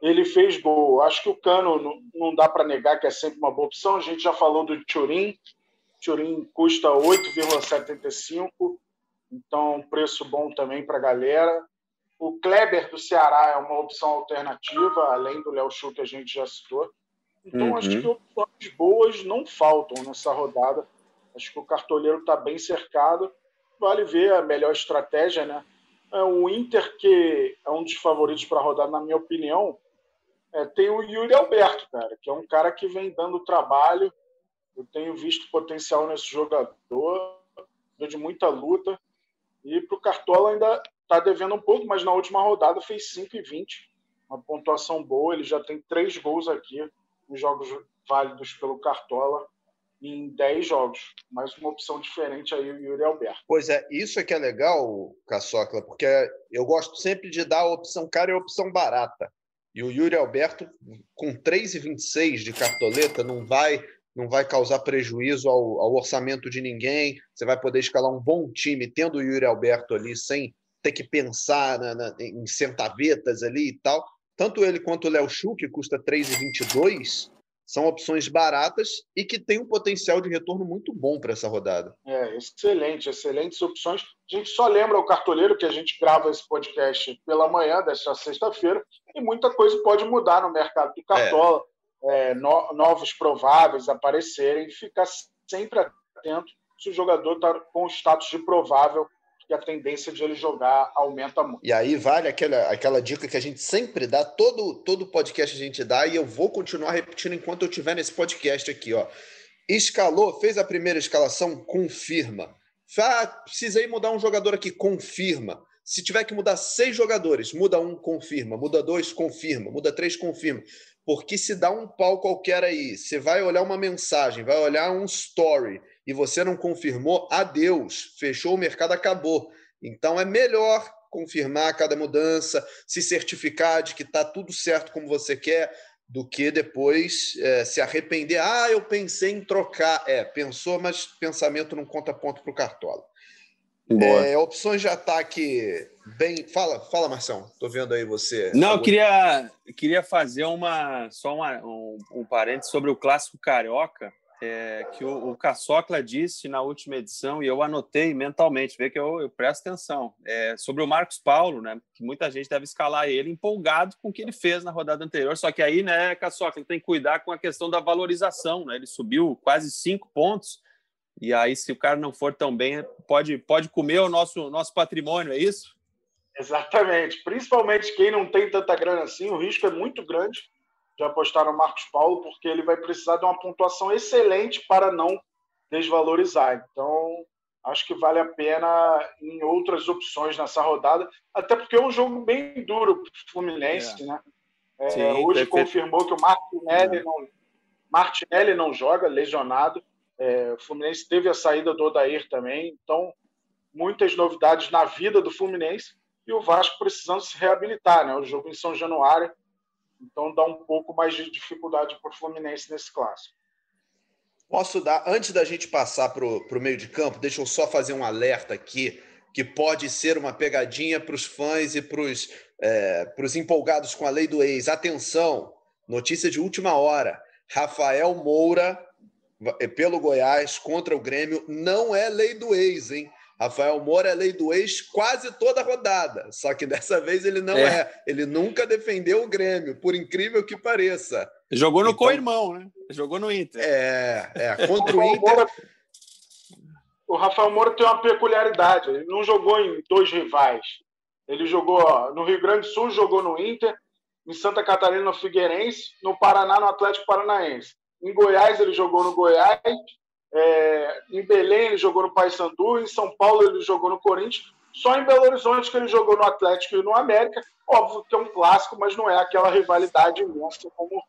Speaker 2: ele fez gol. Acho que o Cano não, dá para negar que é sempre uma boa opção. A gente já falou do Turin. Turin custa 8,75, então preço bom também para a galera. O Kleber do Ceará é uma opção alternativa, além do Léo Chu que a gente já citou. Então uhum. acho que opções boas não faltam nessa rodada. Acho que o cartoleiro está bem cercado. Vale ver a melhor estratégia, né? É, o Inter, que é um dos favoritos para a rodada, na minha opinião, é, tem o Yuri Alberto, cara, que é um cara que vem dando trabalho. Eu tenho visto potencial nesse jogador, de muita luta. E para o Cartola ainda está devendo um pouco, mas na última rodada fez 5,20. Uma pontuação boa. Ele já tem três gols aqui nos jogos válidos pelo Cartola em 10 jogos. Mais uma opção diferente aí, o Yuri Alberto.
Speaker 1: Pois é, isso é que é legal, Caçocla, porque eu gosto sempre de dar a opção cara e a opção barata. E o Yuri Alberto, com 3,26 de cartoleta, não vai não vai causar prejuízo ao, ao, orçamento de ninguém. Você vai poder escalar um bom time tendo o Yuri Alberto ali, sem ter que pensar na, na, em centavetas ali e tal. Tanto ele quanto o Léo Chu, que custa 3,22, são opções baratas e que têm um potencial de retorno muito bom para essa rodada.
Speaker 2: É, excelente, excelentes opções. A gente só lembra o cartoleiro que a gente grava esse podcast pela manhã desta sexta-feira e muita coisa pode mudar no mercado do cartola, é. É, no, novos prováveis aparecerem, ficar sempre atento se o jogador está com o status de provável que a tendência de ele jogar aumenta muito.
Speaker 1: E aí vale aquela, aquela dica que a gente sempre dá, todo, todo podcast a gente dá, e eu vou continuar repetindo enquanto eu estiver nesse podcast aqui. Ó. Escalou, fez a primeira escalação, confirma. Ah, precisei mudar um jogador aqui, confirma. Se tiver que mudar seis jogadores, muda um, confirma. Muda dois, confirma. Muda três, confirma. Porque se dá um pau qualquer aí, você vai olhar uma mensagem, vai olhar um story e você não confirmou, adeus, fechou o mercado, acabou. Então é melhor confirmar cada mudança, se certificar de que está tudo certo como você quer, do que depois é, se arrepender. Ah, eu pensei em trocar. É, pensou, mas pensamento não conta ponto para o Cartola. Boa. É, opções de ataque bem. Fala, fala, Marção. Tô vendo aí você.
Speaker 3: Não, eu queria, queria fazer uma só uma, um, um parênteses sobre o clássico carioca é, que o, o Caçocla disse na última edição, e eu anotei mentalmente, vê que eu, eu presto atenção, é, sobre o Marcos Paulo, né, que muita gente deve escalar ele empolgado com o que ele fez na rodada anterior, só que aí, né, Caçocla, tem que cuidar com a questão da valorização, né, ele subiu quase cinco pontos, e aí se o cara não for tão bem, pode, pode comer o nosso, nosso patrimônio, é isso?
Speaker 2: Exatamente, principalmente quem não tem tanta grana assim, o risco é muito grande, de apostar no Marcos Paulo, porque ele vai precisar de uma pontuação excelente para não desvalorizar. Então, acho que vale a pena em outras opções nessa rodada, até porque é um jogo bem duro para o Fluminense, é. né? É, Sim, hoje perfeito. confirmou que o Martinelli, é. não, Martinelli não joga, lesionado. É, o Fluminense teve a saída do Odair também, então muitas novidades na vida do Fluminense e o Vasco precisando se reabilitar, né? O jogo em São Januário, então dá um pouco mais de dificuldade para o Fluminense nesse clássico.
Speaker 1: Posso dar, antes da gente passar para o meio de campo, deixa eu só fazer um alerta aqui, que pode ser uma pegadinha para os fãs e para os é, empolgados com a lei do ex. Atenção, notícia de última hora. Rafael Moura, pelo Goiás, contra o Grêmio, não é lei do ex, hein? Rafael Moura é lei do ex quase toda rodada, só que dessa vez ele não é. é. Ele nunca defendeu o Grêmio, por incrível que pareça.
Speaker 3: Jogou no então, co-irmão, né? Jogou no Inter.
Speaker 1: É, é contra o Inter.
Speaker 2: o Rafael Moura tem uma peculiaridade, ele não jogou em dois rivais. Ele jogou ó, no Rio Grande do Sul, jogou no Inter, em Santa Catarina no Figueirense, no Paraná no Atlético Paranaense. Em Goiás ele jogou no Goiás é, em Belém ele jogou no Paysandu, em São Paulo ele jogou no Corinthians, só em Belo Horizonte que ele jogou no Atlético e no América. Óbvio que é um clássico, mas não é aquela rivalidade imensa como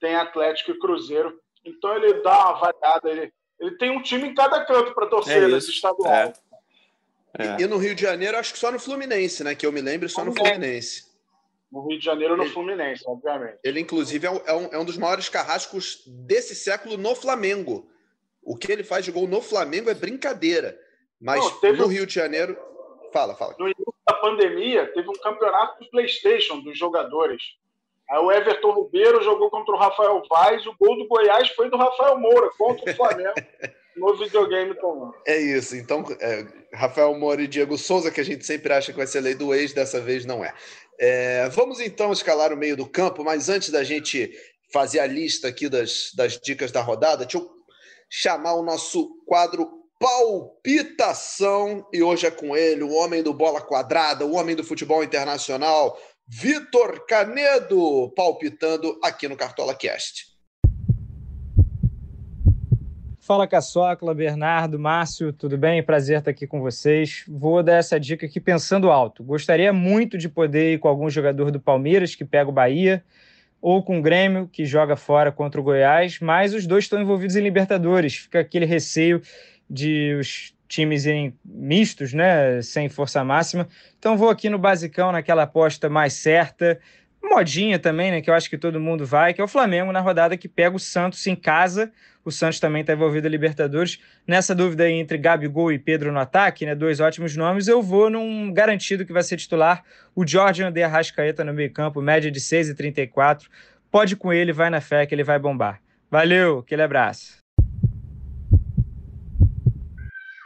Speaker 2: tem Atlético e Cruzeiro. Então ele dá uma variada, ele, ele tem um time em cada canto para torcer é nesse estadual. É.
Speaker 1: É. E, e, no Rio de Janeiro, acho que só no Fluminense, né? Que eu me lembro, só no Fluminense.
Speaker 2: No Rio de Janeiro, no ele, Fluminense, obviamente.
Speaker 1: Ele, inclusive, é um, é um dos maiores carrascos desse século no Flamengo. O que ele faz de gol no Flamengo é brincadeira. Mas Não, no Rio de Janeiro. Fala, fala.
Speaker 2: No início da pandemia, teve um campeonato do PlayStation dos jogadores. Aí o Everton Ribeiro jogou contra o Rafael Vaz, o gol do Goiás foi do Rafael Moura contra o Flamengo. no videogame também.
Speaker 1: É isso. Então, é, Rafael Moura e Diego Souza, que a gente sempre acha que vai ser lei do ex, dessa vez não é. é. Vamos então escalar o meio do campo, mas antes da gente fazer a lista aqui das, das dicas da rodada, deixa eu chamar o nosso quadro Palpitação. E hoje é com ele, o homem do bola quadrada, o homem do futebol internacional, Vitor Canedo, palpitando aqui no Cartola Cast.
Speaker 7: Fala Caçocla, Bernardo, Márcio, tudo bem? Prazer estar aqui com vocês. Vou dar essa dica aqui pensando alto. Gostaria muito de poder ir com algum jogador do Palmeiras que pega o Bahia ou com o Grêmio, que joga fora contra o Goiás, mas os dois estão envolvidos em Libertadores. Fica aquele receio de os times irem mistos, né, sem força máxima. Então vou aqui no basicão, naquela aposta mais certa, modinha também, né, que eu acho que todo mundo vai, que é o Flamengo na rodada que pega o Santos em casa o Santos também está envolvido em Libertadores. Nessa dúvida aí entre Gabigol e Pedro no ataque, né, dois ótimos nomes, eu vou num garantido que vai ser titular, o Jorge André Arrascaeta no meio campo, média de 6,34. Pode com ele, vai na fé que ele vai bombar. Valeu, aquele abraço.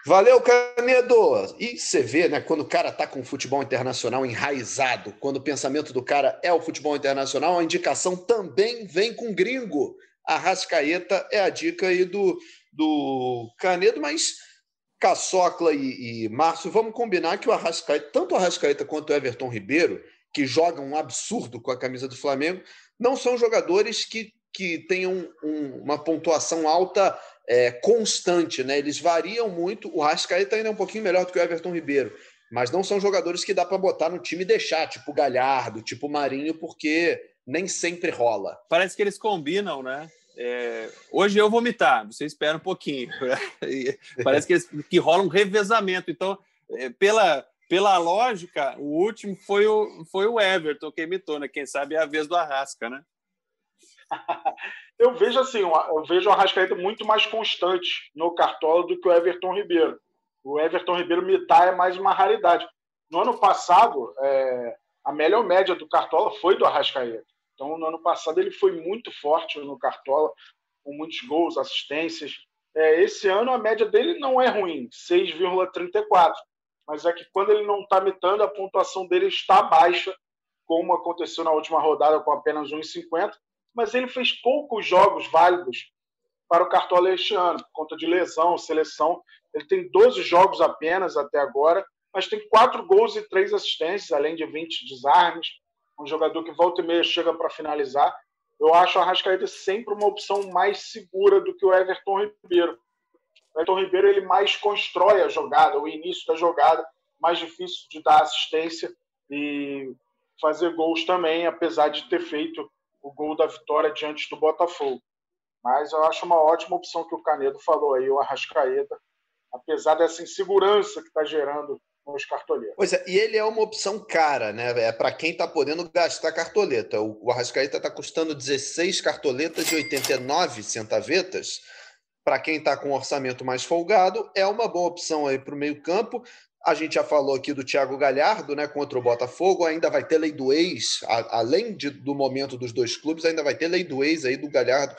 Speaker 1: Valeu, Canedo! E você vê, né, quando o cara tá com o futebol internacional enraizado, quando o pensamento do cara é o futebol internacional, a indicação também vem com gringo. A Rascaeta é a dica aí do, do Canedo, mas Caçocla e, e Márcio, vamos combinar que o Arrascaeta, tanto o Arrascaeta quanto o Everton Ribeiro, que jogam um absurdo com a camisa do Flamengo, não são jogadores que, que tenham um, uma pontuação alta é, constante, né? Eles variam muito. O Arrascaeta ainda é um pouquinho melhor do que o Everton Ribeiro, mas não são jogadores que dá para botar no time e deixar, tipo Galhardo, tipo Marinho, porque nem sempre rola.
Speaker 3: Parece que eles combinam, né? É, hoje eu vomitar, você espera um pouquinho. Parece que, eles, que rola um revezamento. Então, é, pela, pela lógica, o último foi o, foi o Everton que imitou, né? Quem sabe é a vez do Arrasca, né?
Speaker 2: eu vejo assim, eu vejo o Arrascaeta muito mais constante no Cartola do que o Everton Ribeiro. O Everton Ribeiro imitar é mais uma raridade. No ano passado, é, a melhor média do Cartola foi do Arrascaeta. Então, no ano passado, ele foi muito forte no Cartola, com muitos gols, assistências. É, esse ano, a média dele não é ruim, 6,34. Mas é que quando ele não está mitando, a pontuação dele está baixa, como aconteceu na última rodada com apenas 1,50. Mas ele fez poucos jogos válidos para o Cartola este ano, por conta de lesão, seleção. Ele tem 12 jogos apenas até agora, mas tem 4 gols e 3 assistências, além de 20 desarmes um jogador que volta e meia chega para finalizar. Eu acho a Arrascaeta sempre uma opção mais segura do que o Everton Ribeiro. o Everton Ribeiro ele mais constrói a jogada, o início da jogada, mais difícil de dar assistência e fazer gols também, apesar de ter feito o gol da vitória diante do Botafogo. Mas eu acho uma ótima opção que o Canedo falou aí, o Arrascaeta, apesar dessa insegurança que está gerando nos cartoleiros.
Speaker 1: Pois é, e ele é uma opção cara, né? É para quem está podendo gastar cartoleta. O, Arrascaeta está custando 16 cartoletas de 89 centavetas. Para quem está com um orçamento mais folgado, é uma boa opção aí para o meio-campo. A gente já falou aqui do Thiago Galhardo, né, contra o Botafogo, ainda vai ter lei do ex, a, além de, do momento dos dois clubes, ainda vai ter lei do ex aí do Galhardo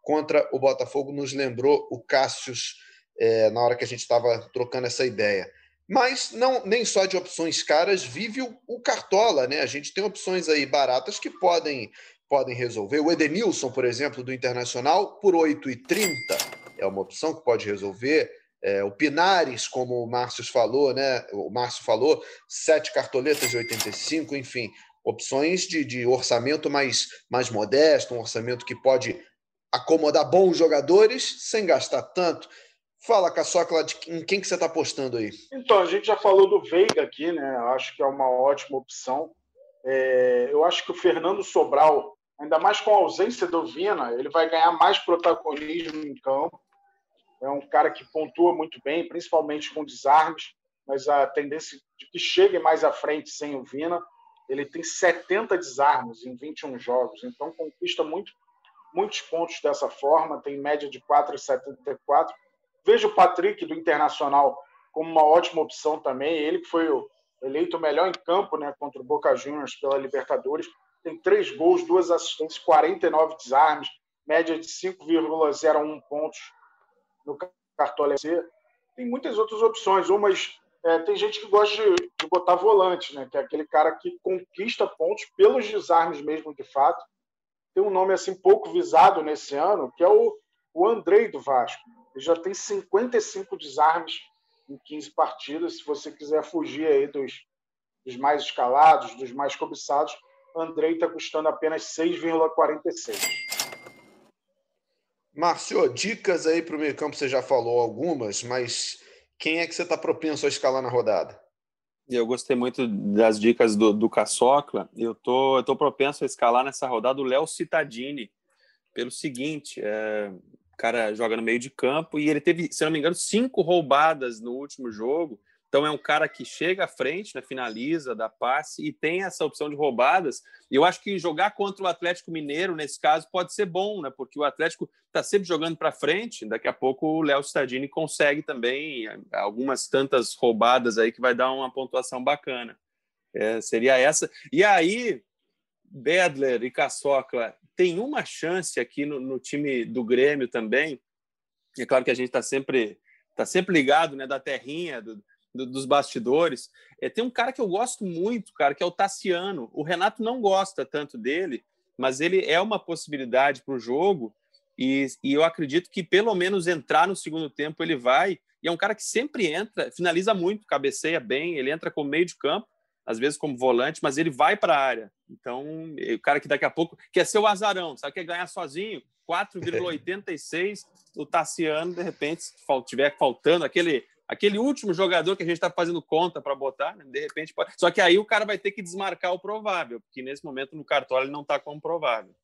Speaker 1: contra o Botafogo, nos lembrou o Cássius é, na hora que a gente estava trocando essa ideia. Mas não nem só de opções caras vive o, o, Cartola, né? A gente tem opções aí baratas que podem, podem resolver. O Edenilson, por exemplo, do Internacional, por 8,30 é uma opção que pode resolver. É, o Pinares, como o Márcio falou, né? O Márcio falou, sete cartoletas de 85, enfim, opções de, de orçamento mais, mais modesto, um orçamento que pode acomodar bons jogadores sem gastar tanto. Fala, Caçocla, em quem que você está apostando aí?
Speaker 2: Então, a gente já falou do Veiga aqui, né? Acho que é uma ótima opção. É, eu acho que o Fernando Sobral, ainda mais com a ausência do Vina, ele vai ganhar mais protagonismo em campo é um cara que pontua muito bem, principalmente com desarmes, mas a tendência de que chegue mais à frente sem o Vina. Ele tem 70 desarmes em 21 jogos, então conquista muito, muitos pontos dessa forma, tem média de 4,74. Vejo o Patrick do Internacional como uma ótima opção também, ele que foi eleito melhor em campo né, contra o Boca Juniors pela Libertadores, tem três gols, duas assistências, 49 desarmes, média de 5,01 pontos no Cartola SC. Tem muitas outras opções, umas é, tem gente que gosta de, de, botar volante, né? Que é aquele cara que conquista pontos pelos desarmes mesmo, de fato. Tem um nome assim pouco visado nesse ano, que é o, o Andrei do Vasco. Ele já tem 55 desarmes em 15 partidas. Se você quiser fugir aí dos, dos mais escalados, dos mais cobiçados, Andrei está custando apenas 6,46.
Speaker 1: Márcio, dicas aí para o meio campo, você já falou algumas, mas quem é que você está propenso a escalar na rodada?
Speaker 3: Eu gostei muito das dicas do, do Caçocla. Eu tô, eu tô propenso a escalar nessa rodada o Léo Cittadini, pelo seguinte, é, cara joga no meio de campo e ele teve, se não me engano, cinco roubadas no último jogo então é um cara que chega à frente, né, finaliza, dá passe e tem essa opção de roubadas. E eu acho que jogar contra o Atlético Mineiro, nesse caso, pode ser bom, né? Porque o Atlético está sempre jogando para frente. Daqui a pouco o Léo Stadini consegue também algumas tantas roubadas aí que vai dar uma pontuação bacana. É, seria essa. E aí, Bedler e Caçocla tem uma chance aqui no, no time do Grêmio também. É claro que a gente está sempre tá sempre ligado, né, da terrinha, do, do, dos bastidores. É, tem um cara que eu gosto muito, cara, que é o Tassiano. O Renato não gosta tanto dele, mas ele é uma possibilidade para o jogo. E, e, eu acredito que pelo menos entrar no segundo tempo ele vai. E é um cara que sempre entra, finaliza muito, cabeceia bem, ele entra como meio de campo, às vezes como volante, mas ele vai para a área. Então, o cara que daqui a pouco quer ser o azarão, sabe? Quer ganhar sozinho, 4,86. o Tassiano, de repente, se tiver faltando aquele aquele último jogador que a gente está fazendo conta para botar, né? de repente pode... Só que aí o cara vai ter que desmarcar o provável, porque nesse momento no cartola ele não está como provável.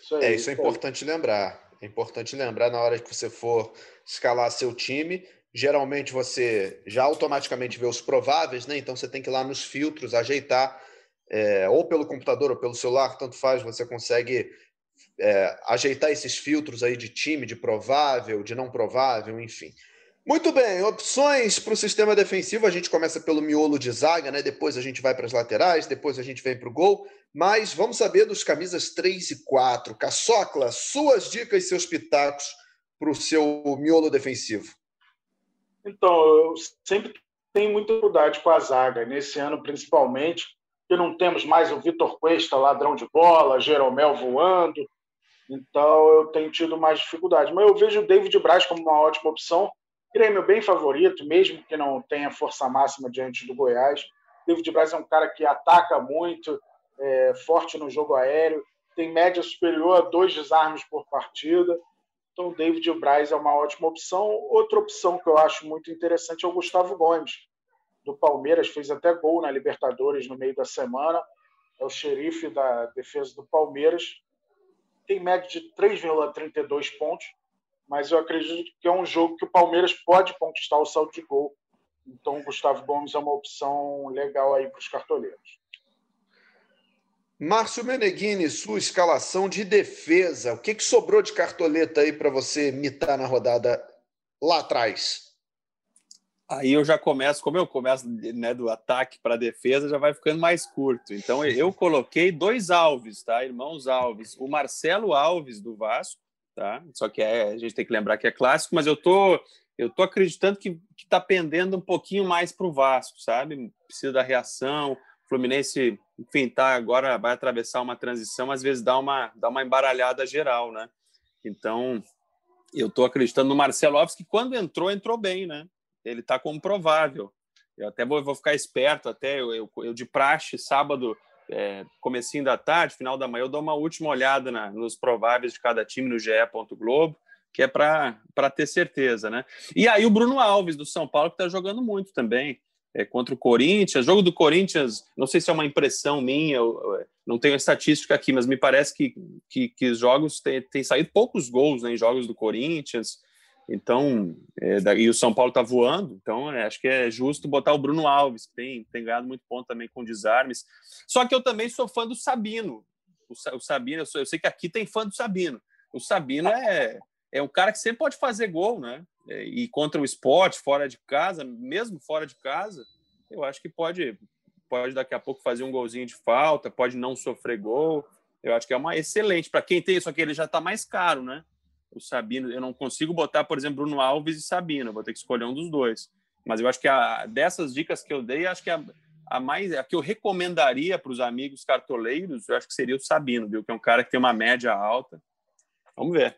Speaker 1: Isso aí, é, isso é importante lembrar. É importante lembrar na hora que você for escalar seu time. Geralmente você já automaticamente vê os prováveis, né? Então você tem que ir lá nos filtros, ajeitar, é, ou pelo computador ou pelo celular, tanto faz, você consegue é, ajeitar esses filtros aí de time, de provável, de não provável, enfim. Muito bem, opções para o sistema defensivo. A gente começa pelo miolo de zaga, né? Depois a gente vai para as laterais, depois a gente vem para o gol. Mas vamos saber dos camisas 3 e 4. Caçocla, suas dicas e seus pitacos para o seu miolo defensivo.
Speaker 2: Então, eu sempre tenho muita dificuldade com a zaga. Nesse ano, principalmente, que não temos mais o Vitor Cuesta, ladrão de bola, Jeromel voando. Então, eu tenho tido mais dificuldade. Mas eu vejo o David Braz como uma ótima opção Grêmio bem favorito, mesmo que não tenha força máxima diante do Goiás. David Braz é um cara que ataca muito, é, forte no jogo aéreo, tem média superior a dois desarmes por partida. Então, o David Braz é uma ótima opção. Outra opção que eu acho muito interessante é o Gustavo Gomes, do Palmeiras, fez até gol na Libertadores no meio da semana. É o xerife da defesa do Palmeiras. Tem média de 3,32 pontos, mas eu acredito que é um jogo que o Palmeiras pode conquistar o salto de gol. Então, o Gustavo Gomes é uma opção legal aí para os cartoleiros.
Speaker 1: Márcio Meneghini, sua escalação de defesa. O que, que sobrou de cartoleta aí para você mitar na rodada lá atrás?
Speaker 3: Aí eu já começo, como eu começo né, do ataque para a defesa, já vai ficando mais curto. Então eu coloquei dois Alves, tá? Irmãos Alves. O Marcelo Alves do Vasco, tá? Só que é, a gente tem que lembrar que é clássico, mas eu tô eu tô acreditando que está pendendo um pouquinho mais para o Vasco, sabe? Precisa da reação. Fluminense, enfim, tá agora vai atravessar uma transição, às vezes dá uma dá uma embaralhada geral, né? Então, eu estou acreditando no Marcelo Alves que quando entrou entrou bem, né? Ele está como provável. Eu até vou, vou ficar esperto até eu, eu, eu de praxe sábado é, comecinho da tarde, final da manhã, eu dou uma última olhada na, nos prováveis de cada time no GE. Globo, que é para ter certeza, né? E aí o Bruno Alves do São Paulo que está jogando muito também é, contra o Corinthians. Jogo do Corinthians, não sei se é uma impressão minha, não tenho a estatística aqui, mas me parece que, que, que os jogos têm, têm saído poucos gols né, em jogos do Corinthians. Então, é, e o São Paulo está voando, então é, acho que é justo botar o Bruno Alves, que tem, tem ganhado muito ponto também com desarmes. Só que eu também sou fã do Sabino. O, o Sabino, eu, sou, eu sei que aqui tem fã do Sabino. O Sabino é, é um cara que sempre pode fazer gol, né? É, e contra o esporte, fora de casa, mesmo fora de casa, eu acho que pode, pode daqui a pouco fazer um golzinho de falta, pode não sofrer gol. Eu acho que é uma excelente. Para quem tem isso aqui, ele já está mais caro, né? O Sabino, eu não consigo botar, por exemplo, Bruno Alves e Sabino, vou ter que escolher um dos dois. Mas eu acho que a, dessas dicas que eu dei, acho que a, a mais a que eu recomendaria para os amigos cartoleiros, eu acho que seria o Sabino, viu? Que é um cara que tem uma média alta. Vamos ver.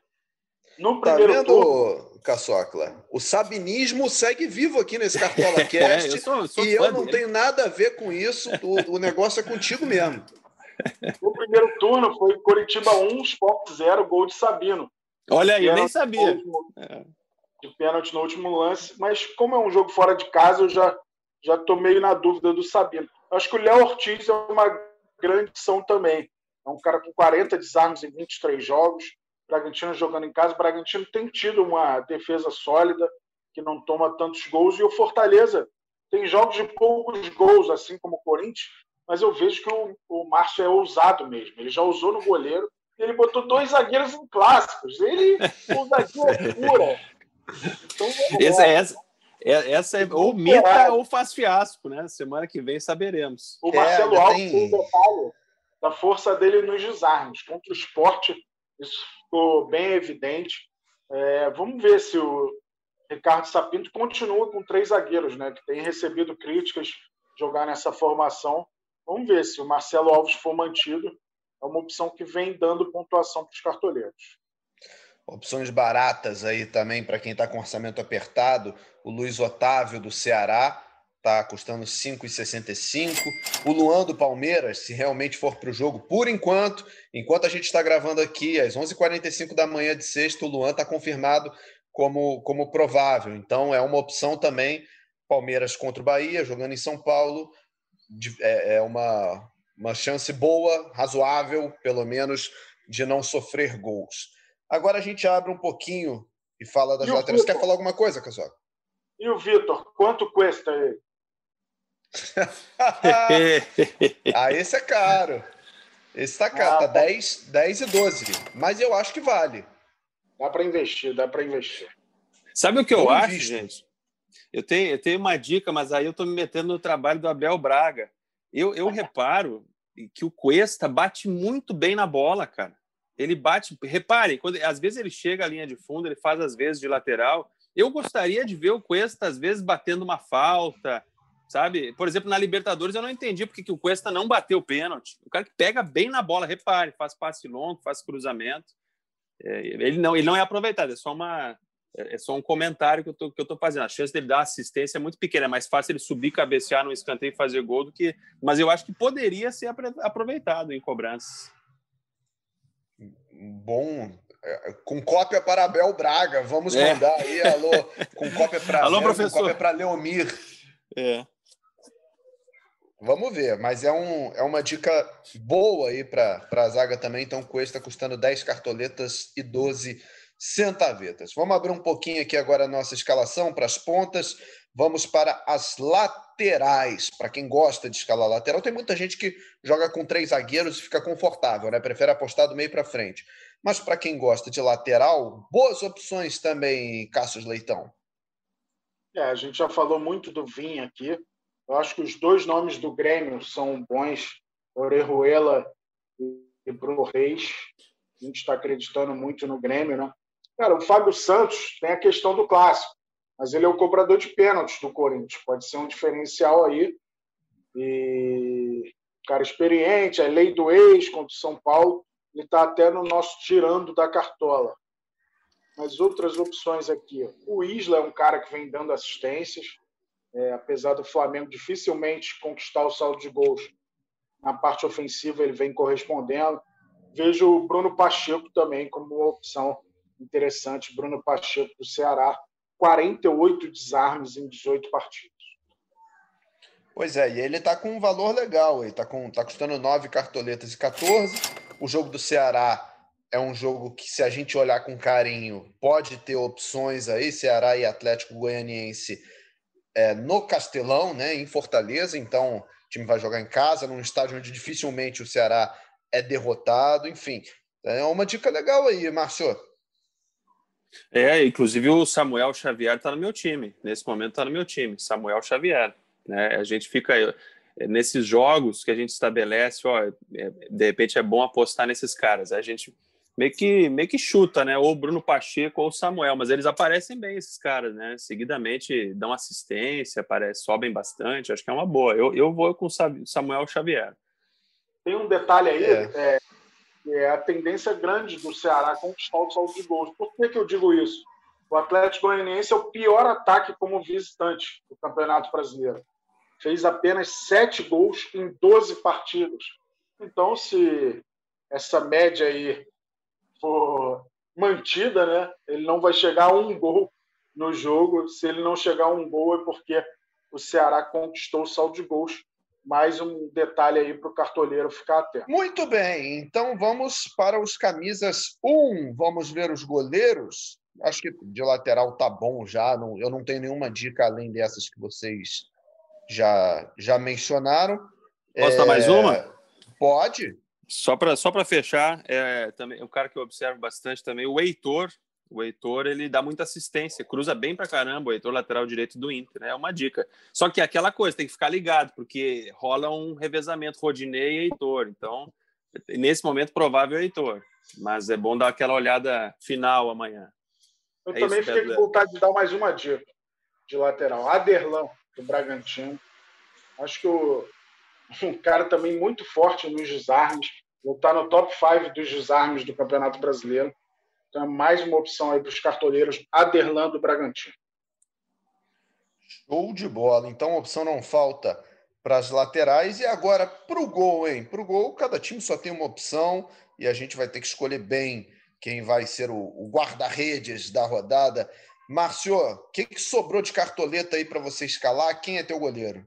Speaker 1: No tá primeiro tá vendo, turno... Caçocla? O sabinismo segue vivo aqui nesse Cartola Cast é, eu sou, sou e eu não dele. tenho nada a ver com isso. O, o negócio é contigo mesmo.
Speaker 2: No primeiro turno foi Curitiba 1, Sport 0, gol de Sabino.
Speaker 3: Olha aí, eu nem sabia.
Speaker 2: Último, é. De pênalti no último lance, mas como é um jogo fora de casa, eu já já tô meio na dúvida do Sabino. Acho que o Léo Ortiz é uma grande opção também. É um cara com 40 desarmes em 23 jogos, Bragantino jogando em casa. O Bragantino tem tido uma defesa sólida, que não toma tantos gols. E o Fortaleza tem jogos de poucos gols, assim como o Corinthians, mas eu vejo que o, o Márcio é ousado mesmo. Ele já usou no goleiro e ele botou dois zagueiros em clássicos. Ele ousadia é pura.
Speaker 3: Então, essa, essa, é, essa é ou mita ou faz fiasco, né? Semana que vem saberemos.
Speaker 2: O Marcelo é, Alves tem um detalhe da força dele nos desarmes. Contra o esporte, isso ficou bem evidente. É, vamos ver se o Ricardo Sapinto continua com três zagueiros, né, que tem recebido críticas jogar nessa formação. Vamos ver se o Marcelo Alves for mantido. É uma opção que vem dando pontuação para os cartoleiros.
Speaker 1: Opções baratas aí também para quem está com orçamento apertado. O Luiz Otávio do Ceará está custando 5,65. O Luan do Palmeiras, se realmente for para o jogo, por enquanto, enquanto a gente está gravando aqui, às 11h45 da manhã de sexta, o Luan está confirmado como, como provável. Então, é uma opção também. Palmeiras contra o Bahia, jogando em São Paulo, é, é uma, uma chance boa, razoável, pelo menos, de não sofrer gols. Agora a gente abre um pouquinho e fala das laterais. Quer falar alguma coisa, Casoca?
Speaker 2: E o Vitor, quanto custa ele?
Speaker 1: ah, esse é caro. Esse tá caro, ah, tá 10, 10 e 12. Mas eu acho que vale.
Speaker 2: Dá para investir, dá para investir.
Speaker 3: Sabe o que eu acho, visto. gente? Eu tenho, eu tenho uma dica, mas aí eu estou me metendo no trabalho do Abel Braga. Eu, eu reparo que o Cuesta bate muito bem na bola, cara. Ele bate. Repare, quando, às vezes ele chega à linha de fundo, ele faz às vezes de lateral. Eu gostaria de ver o Cuesta, às vezes, batendo uma falta, sabe? Por exemplo, na Libertadores eu não entendi porque que o Cuesta não bateu o pênalti. O cara que pega bem na bola, repare, faz passe longo, faz cruzamento. É, ele não, ele não é aproveitado, é só uma é, é só um comentário que eu tô, que eu tô fazendo. A chance dele dar assistência é muito pequena, é mais fácil ele subir, cabecear no escanteio e fazer gol do que. Mas eu acho que poderia ser aproveitado em cobranças.
Speaker 1: Bom, é, com cópia para Abel Braga. Vamos é. mandar aí, alô, com cópia para
Speaker 3: Alô, professor.
Speaker 1: com cópia para Leomir.
Speaker 3: É.
Speaker 1: Vamos ver, mas é, um, é uma dica boa aí para a zaga também. Então, o Cuesta custando 10 cartoletas e 12 centavetas. Vamos abrir um pouquinho aqui agora a nossa escalação para as pontas. Vamos para as laterais. Para quem gosta de escalar lateral, tem muita gente que joga com três zagueiros e fica confortável, né? Prefere apostar do meio para frente. Mas para quem gosta de lateral, boas opções também, Cassius Leitão.
Speaker 2: É, a gente já falou muito do Vinha aqui. Eu acho que os dois nomes do Grêmio são bons, Orejuela e Bruno Reis. A gente está acreditando muito no Grêmio, né? Cara, o Fábio Santos tem a questão do clássico, mas ele é o cobrador de pênaltis do Corinthians. Pode ser um diferencial aí. E cara experiente, é lei do ex contra o São Paulo. Ele está até no nosso tirando da cartola. Mas outras opções aqui. O Isla é um cara que vem dando assistências. É, apesar do Flamengo dificilmente conquistar o saldo de gols na parte ofensiva, ele vem correspondendo. Vejo o Bruno Pacheco também como uma opção interessante. Bruno Pacheco do Ceará, 48 desarmes em 18 partidas.
Speaker 1: Pois é, e ele está com um valor legal. Ele está tá custando 9 cartoletas e 14. O jogo do Ceará é um jogo que, se a gente olhar com carinho, pode ter opções aí. Ceará e Atlético Goianiense é, no Castelão, né, em Fortaleza. Então, o time vai jogar em casa, num estádio onde dificilmente o Ceará é derrotado. Enfim, é uma dica legal aí, Márcio.
Speaker 3: É, inclusive o Samuel Xavier está no meu time. Nesse momento está no meu time, Samuel Xavier. Né? A gente fica é, nesses jogos que a gente estabelece, ó, é, de repente é bom apostar nesses caras. A gente meio que, meio que chuta, né? Ou Bruno Pacheco ou Samuel, mas eles aparecem bem, esses caras, né? Seguidamente dão assistência, aparecem, sobem bastante, acho que é uma boa. Eu, eu vou com Samuel Xavier.
Speaker 2: Tem um detalhe aí, é. É, é a tendência grande do Ceará conquistar o saldo de gols. Por que, que eu digo isso? O Atlético Goianiense é o pior ataque como visitante do Campeonato Brasileiro. Fez apenas sete gols em 12 partidas. Então, se essa média aí for mantida, né? Ele não vai chegar a um gol no jogo. Se ele não chegar a um gol é porque o Ceará conquistou o saldo de gols. Mais um detalhe aí para o cartoleiro ficar atento.
Speaker 1: Muito bem, então vamos para os camisas 1. Um. Vamos ver os goleiros. Acho que de lateral tá bom já. Não, eu não tenho nenhuma dica além dessas que vocês já, já mencionaram.
Speaker 3: Posso é... dar mais uma?
Speaker 1: Pode.
Speaker 3: Só para só fechar, é, também, um cara que eu observo bastante também, o Heitor. O Heitor, ele dá muita assistência, cruza bem para caramba, o Heitor lateral direito do Inter, né? É uma dica. Só que é aquela coisa, tem que ficar ligado, porque rola um revezamento Rodinei e Heitor. Então, nesse momento, provável é Heitor. Mas é bom dar aquela olhada final amanhã.
Speaker 2: Eu é também fiquei com vontade de dar mais uma dica de lateral. Aderlão, do Bragantino. Acho que o, um cara também muito forte nos desarmes. Está no top 5 dos desarmes do Campeonato Brasileiro. Então é mais uma opção aí para os cartoleiros. Aderlan do Bragantino.
Speaker 1: Show de bola. Então a opção não falta para as laterais. E agora para o gol, hein? Para o gol, cada time só tem uma opção e a gente vai ter que escolher bem quem vai ser o, o guarda-redes da rodada. Márcio, o que, que sobrou de cartoleta aí para você escalar? Quem é teu goleiro?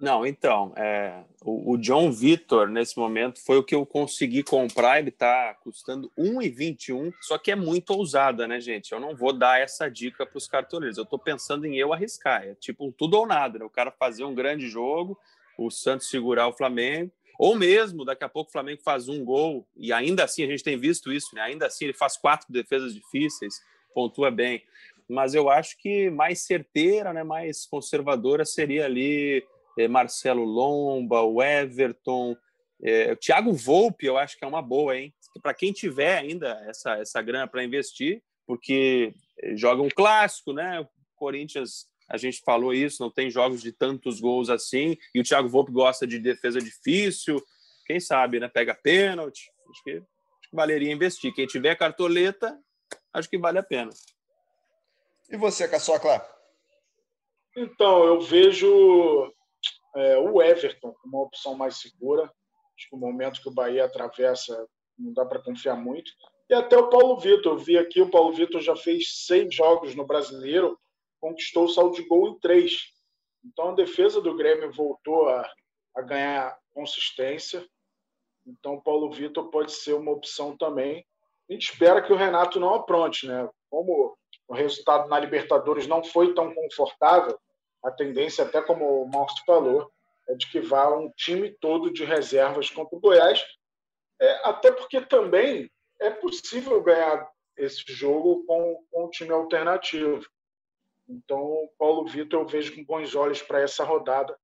Speaker 3: Não, então, é, o, o, John Vitor, nesse momento, foi o que eu consegui comprar. Ele está custando 1,21, só que é muito ousada, né, gente? Eu não vou dar essa dica para os cartoleiros. Eu estou pensando em eu arriscar. É tipo um tudo ou nada, né? O cara fazer um grande jogo, o Santos segurar o Flamengo, ou mesmo daqui a pouco o Flamengo faz um gol, e ainda assim a gente tem visto isso, né? Ainda assim ele faz quatro defesas difíceis, pontua bem. Mas eu acho que mais certeira, né, mais conservadora seria ali Marcelo Lomba, o Everton, é, o Thiago Volpe, eu acho que é uma boa, hein? Para quem tiver ainda essa, essa grana para investir, porque joga um clássico, né? O Corinthians, a gente falou isso, não tem jogos de tantos gols assim, e o Thiago Volpe gosta de defesa difícil, quem sabe, né? Pega pênalti, acho que, acho que valeria investir. Quem tiver cartoleta, acho que vale a pena.
Speaker 1: E você, Caçocla?
Speaker 2: Então, eu vejo é, o Everton, uma opção mais segura. Acho que o momento que o Bahia atravessa não dá para confiar muito. E até o Paulo Vitor. Eu vi aqui, o Paulo Vitor já fez seis jogos no Brasileiro, conquistou o saldo de gol em três. Então a defesa do Grêmio voltou a, a ganhar consistência. Então o Paulo Vitor pode ser uma opção também. A gente espera que o Renato não apronte, né? Como o resultado na Libertadores não foi tão confortável, a tendência, até como o Márcio falou, é de que vá um time todo de reservas contra o Goiás, é, até porque também é possível ganhar esse jogo com, com um time alternativo. Então, o Paulo Vitor eu vejo com bons olhos para essa rodada.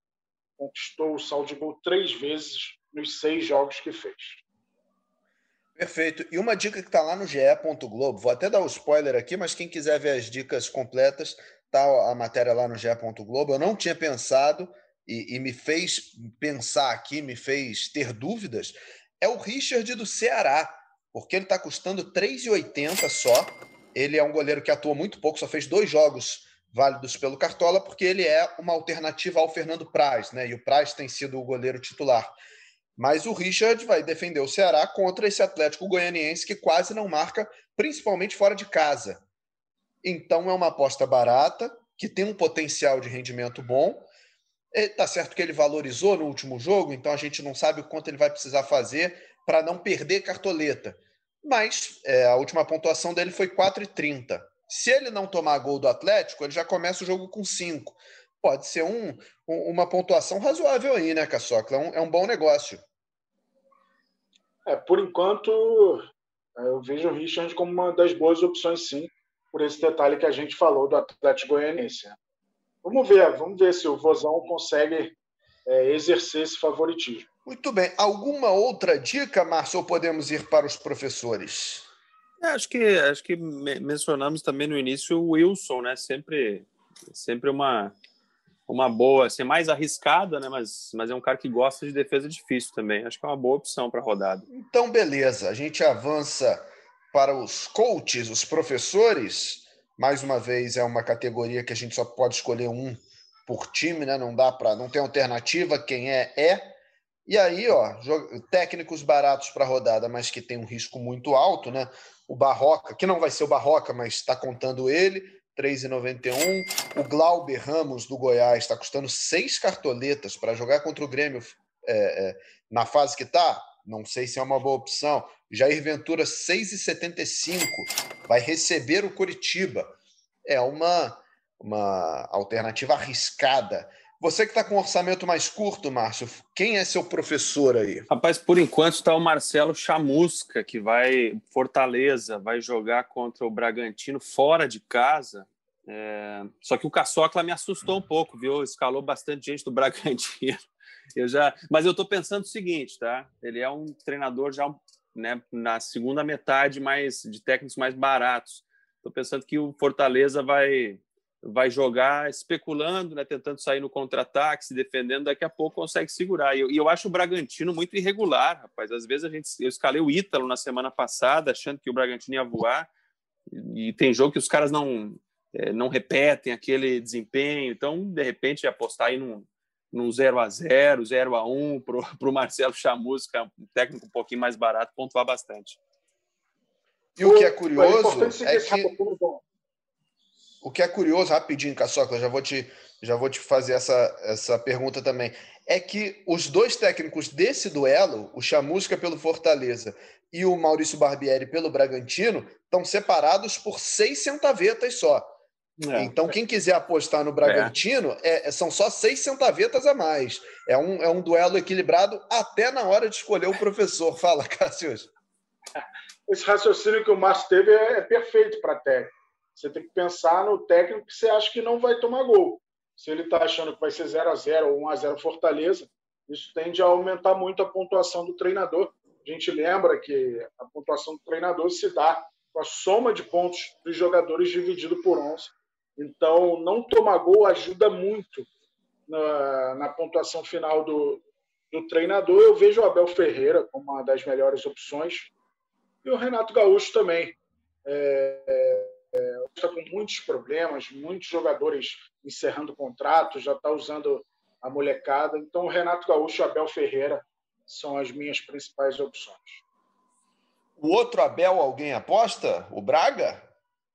Speaker 2: Conquistou o saldo de gol três vezes nos seis jogos que fez.
Speaker 1: Perfeito. E uma dica que está lá no ge.globo, vou até dar o um spoiler aqui, mas quem quiser ver as dicas completas, tá a matéria lá no ge.globo. Eu não tinha pensado e, e, me fez pensar aqui, me fez ter dúvidas, é o Richard do Ceará, porque ele está custando 3,80 só. Ele é um goleiro que atua muito pouco, só fez dois jogos válidos pelo Cartola, porque ele é uma alternativa ao Fernando Praz, né? E o Praz tem sido o goleiro titular. Mas o Richard vai defender o Ceará contra esse Atlético Goianiense que quase não marca, principalmente fora de casa. Então é uma aposta barata, que tem um potencial de rendimento bom. Está certo que ele valorizou no último jogo, então a gente não sabe o quanto ele vai precisar fazer para não perder cartoleta. Mas é, a última pontuação dele foi 4,30. Se ele não tomar gol do Atlético, ele já começa o jogo com 5 pode ser um, uma pontuação razoável aí, né, Caçocla? É um, é um bom negócio.
Speaker 2: É, por enquanto, é, eu vejo o Richard como uma das boas opções, sim, por esse detalhe que a gente falou do Atlético Goianiense. Né? Vamos ver, vamos ver se o Vozão consegue é, exercer esse favoritismo.
Speaker 1: Muito bem. Alguma outra dica, Márcio, ou podemos ir para os professores?
Speaker 3: É, acho que acho que mencionamos também no início o Wilson, né? Sempre sempre uma uma boa, assim, mais arriscada, né? Mas, mas é um cara que gosta de defesa difícil também. Acho que é uma boa opção para a rodada.
Speaker 1: Então, beleza. A gente avança para os coaches, os professores. Mais uma vez, é uma categoria que a gente só pode escolher um por time, né? Não dá para, não tem alternativa. Quem é é. E aí, ó, técnicos baratos para rodada, mas que tem um risco muito alto, né? O Barroca, que não vai ser o Barroca, mas está contando ele. 3,91. O Glauber Ramos, do Goiás, está custando seis cartoletas para jogar contra o Grêmio é, é, na fase que está. Não sei se é uma boa opção. Jair Ventura, 6,75. Vai receber o Curitiba. É uma, uma alternativa arriscada. Você que está com um orçamento mais curto, Márcio, quem é seu professor aí?
Speaker 3: Rapaz, por enquanto está o Marcelo Chamusca, que vai Fortaleza, vai jogar contra o Bragantino fora de casa. É... Só que o Caçocla me assustou um pouco, viu? Escalou bastante gente do Bragantino. Eu já, mas eu estou pensando o seguinte, tá? Ele é um treinador já né, na segunda metade mais de técnicos mais baratos. Estou pensando que o Fortaleza vai vai jogar especulando, né, tentando sair no contra-ataque, se defendendo, daqui a pouco consegue segurar. E eu, e eu, acho o Bragantino muito irregular, rapaz. Às vezes a gente eu escalei o Ítalo na semana passada, achando que o Bragantino ia voar, e, e tem jogo que os caras não é, não repetem aquele desempenho. Então, de repente, apostar aí num, num 0 a 0 0 a 1 para o Marcelo Chamusca, um técnico um pouquinho mais barato, pontuar bastante.
Speaker 1: E o que é curioso é, é que o que é curioso, rapidinho, Caçocla, já vou te, já vou te fazer essa, essa pergunta também. É que os dois técnicos desse duelo, o Chamusca pelo Fortaleza e o Maurício Barbieri pelo Bragantino, estão separados por seis centavetas só. É. Então, quem quiser apostar no Bragantino, é. É, são só seis centavetas a mais. É um, é um duelo equilibrado até na hora de escolher o professor. Fala, Cássio.
Speaker 2: Esse raciocínio que o Márcio teve é, é perfeito para técnico. Você tem que pensar no técnico que você acha que não vai tomar gol. Se ele está achando que vai ser 0 a 0 ou 1 a 0 Fortaleza, isso tende a aumentar muito a pontuação do treinador. A gente lembra que a pontuação do treinador se dá com a soma de pontos dos jogadores dividido por 11. Então, não tomar gol ajuda muito na, na pontuação final do, do treinador. Eu vejo o Abel Ferreira como uma das melhores opções e o Renato Gaúcho também. É, está com muitos problemas, muitos jogadores encerrando contratos, já está usando a molecada. Então, o Renato Gaúcho e Abel Ferreira são as minhas principais opções.
Speaker 1: O outro Abel, alguém aposta? O Braga?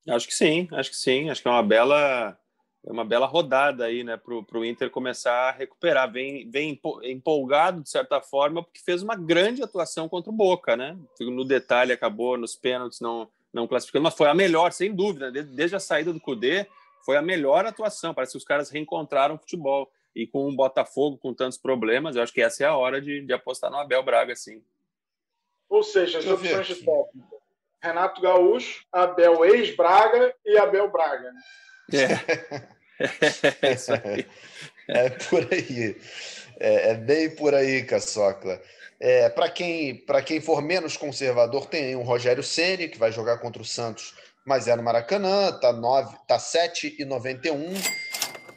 Speaker 3: Acho que sim, acho que sim. Acho que é uma bela, é uma bela rodada aí, né, para o Inter começar a recuperar. Vem, vem empolgado, de certa forma, porque fez uma grande atuação contra o Boca, né? No detalhe, acabou nos pênaltis, não, não classificando, mas foi a melhor, sem dúvida. Desde a saída do Cudê, foi a melhor atuação. Parece que os caras reencontraram o futebol. E com o Botafogo com tantos problemas, eu acho que essa é a hora de, de apostar no Abel Braga, sim.
Speaker 2: Ou seja, as opções de técnico. Renato Gaúcho, Abel ex-Braga e Abel Braga.
Speaker 1: É. é isso aí. É por aí. É, é bem por aí, Caçocla. É, para quem, quem for menos conservador, tem aí um Rogério Ceni que vai jogar contra o Santos, mas é no Maracanã, tá, 9, tá 7,91.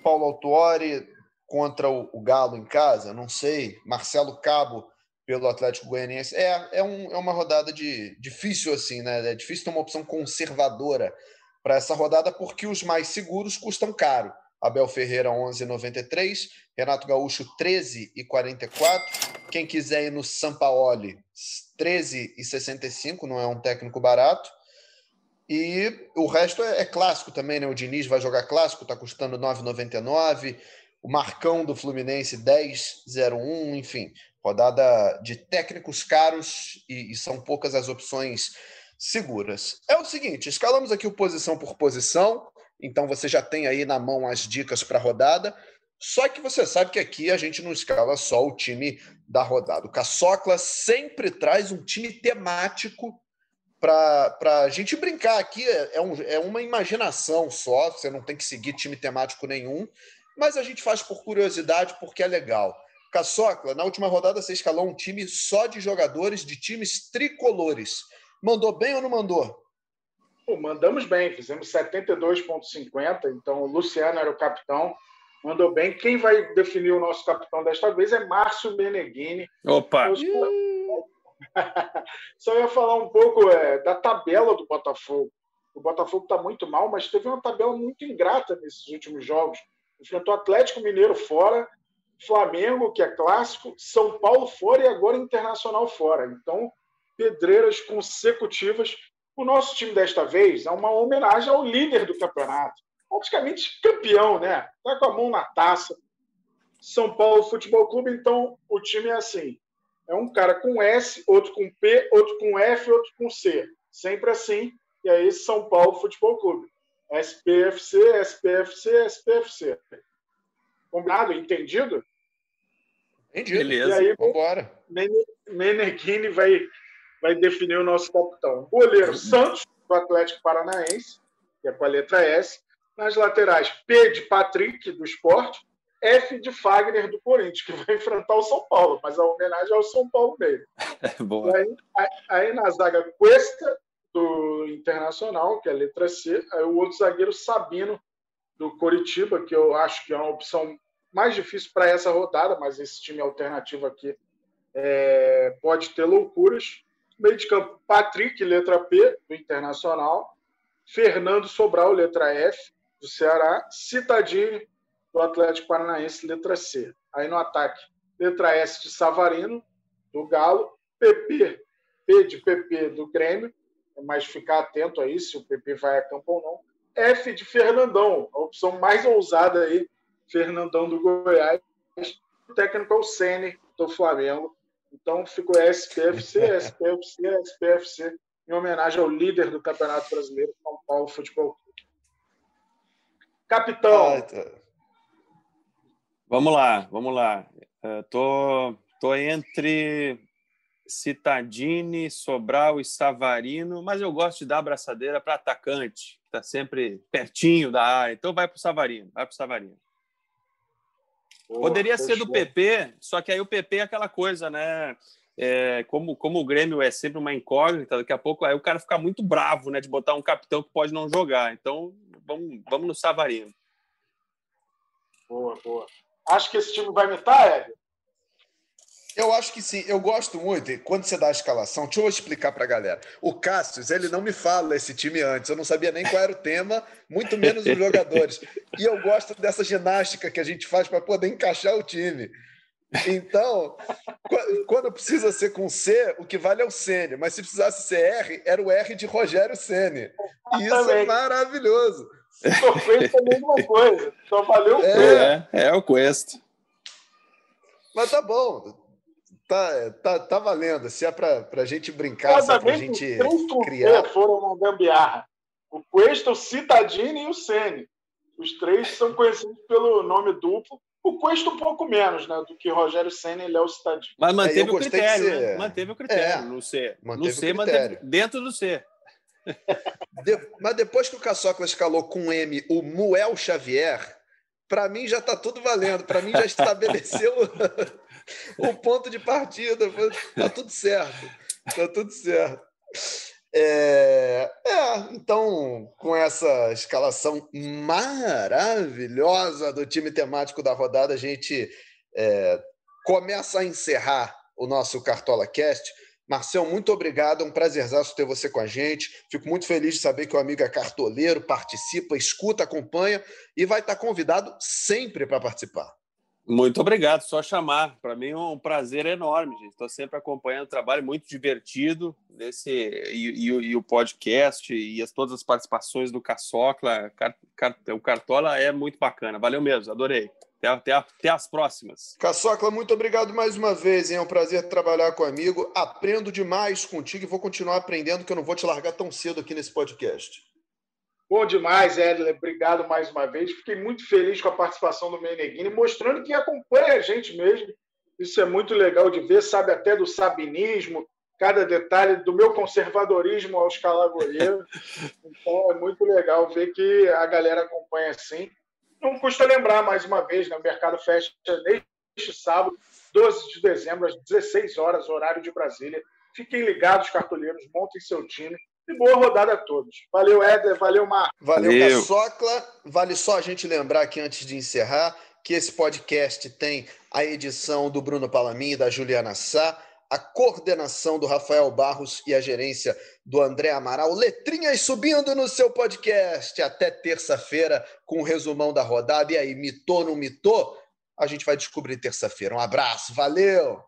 Speaker 1: Paulo Autuori contra o, o, Galo em casa, não sei. Marcelo Cabo pelo Atlético Goianiense. É, é, um, é uma rodada de, difícil, assim, né? É difícil ter uma opção conservadora para essa rodada, porque os mais seguros custam caro. Abel Ferreira 11,93, Renato Gaúcho 13,44. Quem quiser ir no Sampaoli 13,65, não é um técnico barato. E o resto é, é, clássico também, né? O Diniz vai jogar clássico, está custando 9,99. O Marcão do Fluminense 10,01, enfim, rodada de técnicos caros e, e são poucas as opções seguras. É o seguinte, escalamos aqui o posição por posição. Então você já tem aí na mão as dicas para a rodada. Só que você sabe que aqui a gente não escala só o time da rodada. O Caçocla sempre traz um time temático para a gente brincar aqui. É, é, um, é uma imaginação só, você não tem que seguir time temático nenhum, mas a gente faz por curiosidade porque é legal. Caçocla, na última rodada você escalou um time só de jogadores de times tricolores. Mandou bem ou não mandou?
Speaker 2: Pô, mandamos bem, fizemos 72,50. Então, o Luciano era o capitão, mandou bem. Quem vai definir o nosso capitão desta vez é Márcio Meneghini.
Speaker 3: Opa!
Speaker 2: Só ia falar um pouco é, da tabela do Botafogo. O Botafogo está muito mal, mas teve uma tabela muito ingrata nesses últimos jogos. Enfrentou Atlético Mineiro fora, Flamengo, que é clássico, São Paulo fora e agora Internacional fora. Então, pedreiras consecutivas o nosso time desta vez é uma homenagem ao líder do campeonato, praticamente campeão, né? Tá com a mão na taça. São Paulo Futebol Clube, então o time é assim: é um cara com S, outro com P, outro com F, outro com C. Sempre assim. E aí, São Paulo Futebol Clube. SPFC, SPFC, SPFC. Combinado? Entendido?
Speaker 1: Entendido. Beleza. E aí, vambora.
Speaker 2: Meneghini vai vai definir o nosso capitão. Goleiro Santos, do Atlético Paranaense, que é com a letra S. Nas laterais, P de Patrick, do Esporte. F de Fagner, do Corinthians, que vai enfrentar o São Paulo, mas a homenagem é ao São Paulo mesmo.
Speaker 3: Boa.
Speaker 2: Aí, aí, na zaga, Cuesta, do Internacional, que é a letra C. Aí o outro zagueiro, Sabino, do Coritiba, que eu acho que é uma opção mais difícil para essa rodada, mas esse time alternativo aqui é, pode ter loucuras. Meio de campo, Patrick, letra P, do Internacional. Fernando Sobral, letra F, do Ceará. Citadini, do Atlético Paranaense, letra C. Aí no ataque, letra S de Savarino, do Galo. PP, P de PP, do Grêmio. Mas ficar atento aí se o PP vai a campo ou não. F de Fernandão, a opção mais ousada aí, Fernandão do Goiás. O técnico é o Sene, do Flamengo. Então ficou SPFC, SPFC, SPFC, em homenagem ao líder do Campeonato Brasileiro, São Paulo Futebol Clube. Capitão. Ah, tá.
Speaker 3: Vamos lá, vamos lá. Uh, tô, tô entre Citadini, Sobral e Savarino, mas eu gosto de dar abraçadeira para atacante, que está sempre pertinho da área. Então vai para o Savarino, vai para o Savarino. Poderia ser do PP, só que aí o PP é aquela coisa, né? É, como, como o Grêmio é sempre uma incógnita, daqui a pouco aí o cara fica muito bravo, né? De botar um capitão que pode não jogar. Então, vamos, vamos no Savarino.
Speaker 2: Boa, boa. Acho que esse time vai imitar, Hélio?
Speaker 1: Eu acho que sim, eu gosto muito. E quando você dá a escalação, deixa eu explicar para a galera. O Cássio, ele não me fala esse time antes, eu não sabia nem qual era o tema, muito menos os jogadores. E eu gosto dessa ginástica que a gente faz para poder encaixar o time. Então, quando precisa ser com C, o que vale é o Sene. Mas se precisasse ser R, era o R de Rogério Ceni. E isso é maravilhoso.
Speaker 2: O Quest é a mesma coisa. Só valeu o
Speaker 3: é, é, é o Quest.
Speaker 1: Mas tá bom. Tá, tá, tá valendo. Se é para a gente brincar, se é para a gente criar.
Speaker 2: foram uma gambiarra. O Quest, o Citadini e o Sene. Os três são conhecidos pelo nome duplo. O Cuesta um pouco menos, né? Do que Rogério Senna e Léo Cittadini.
Speaker 3: Mas manteve é, o critério, né? Manteve o critério é, no C. Manteve no C, manteve dentro do C.
Speaker 1: De, mas depois que o Caçocla escalou com M o Muel Xavier, para mim já está tudo valendo. Para mim já estabeleceu o ponto de partida. Tá tudo certo. Tá tudo certo. É, é, então, com essa escalação maravilhosa do time temático da rodada, a gente é, começa a encerrar o nosso Cartola Cast. Marcel, muito obrigado, é um prazerzaço ter você com a gente. Fico muito feliz de saber que o amigo é cartoleiro, participa, escuta, acompanha e vai estar convidado sempre para participar.
Speaker 3: Muito obrigado, só chamar. Para mim é um prazer enorme, gente. Estou sempre acompanhando o trabalho, muito divertido nesse e, e, e, o podcast e as, todas as participações do Caçocla. Car, car, o Cartola é muito bacana. Valeu mesmo, adorei. Até, até, até as próximas.
Speaker 1: Caçocla, muito obrigado mais uma vez. Hein? É um prazer trabalhar com amigo. Aprendo demais contigo e vou continuar aprendendo, que eu não vou te largar tão cedo aqui nesse podcast.
Speaker 2: Bom demais, Edler. Obrigado mais uma vez. Fiquei muito feliz com a participação do Meneghini, mostrando que acompanha a gente mesmo. Isso é muito legal de ver, sabe até do sabinismo, cada detalhe do meu conservadorismo ao escalar goleiro. Então é muito legal ver que a galera acompanha assim. Não custa lembrar mais uma vez, né? o mercado fecha neste sábado, 12 de dezembro, às 16 horas, horário de Brasília. Fiquem ligados, cartoleiros, montem seu time e boa rodada a todos. Valeu, Éder. Valeu, Marco.
Speaker 1: Valeu, Valeu. Caçocla. Vale só a gente lembrar aqui antes de encerrar que esse podcast tem a edição do Bruno Palamin e da Juliana Sá, a coordenação do Rafael Barros e a gerência do André Amaral. Letrinhas subindo no seu podcast. Até terça-feira com o resumão da rodada. E aí, mitou, não mitou? A gente vai descobrir terça-feira. Um abraço, valeu!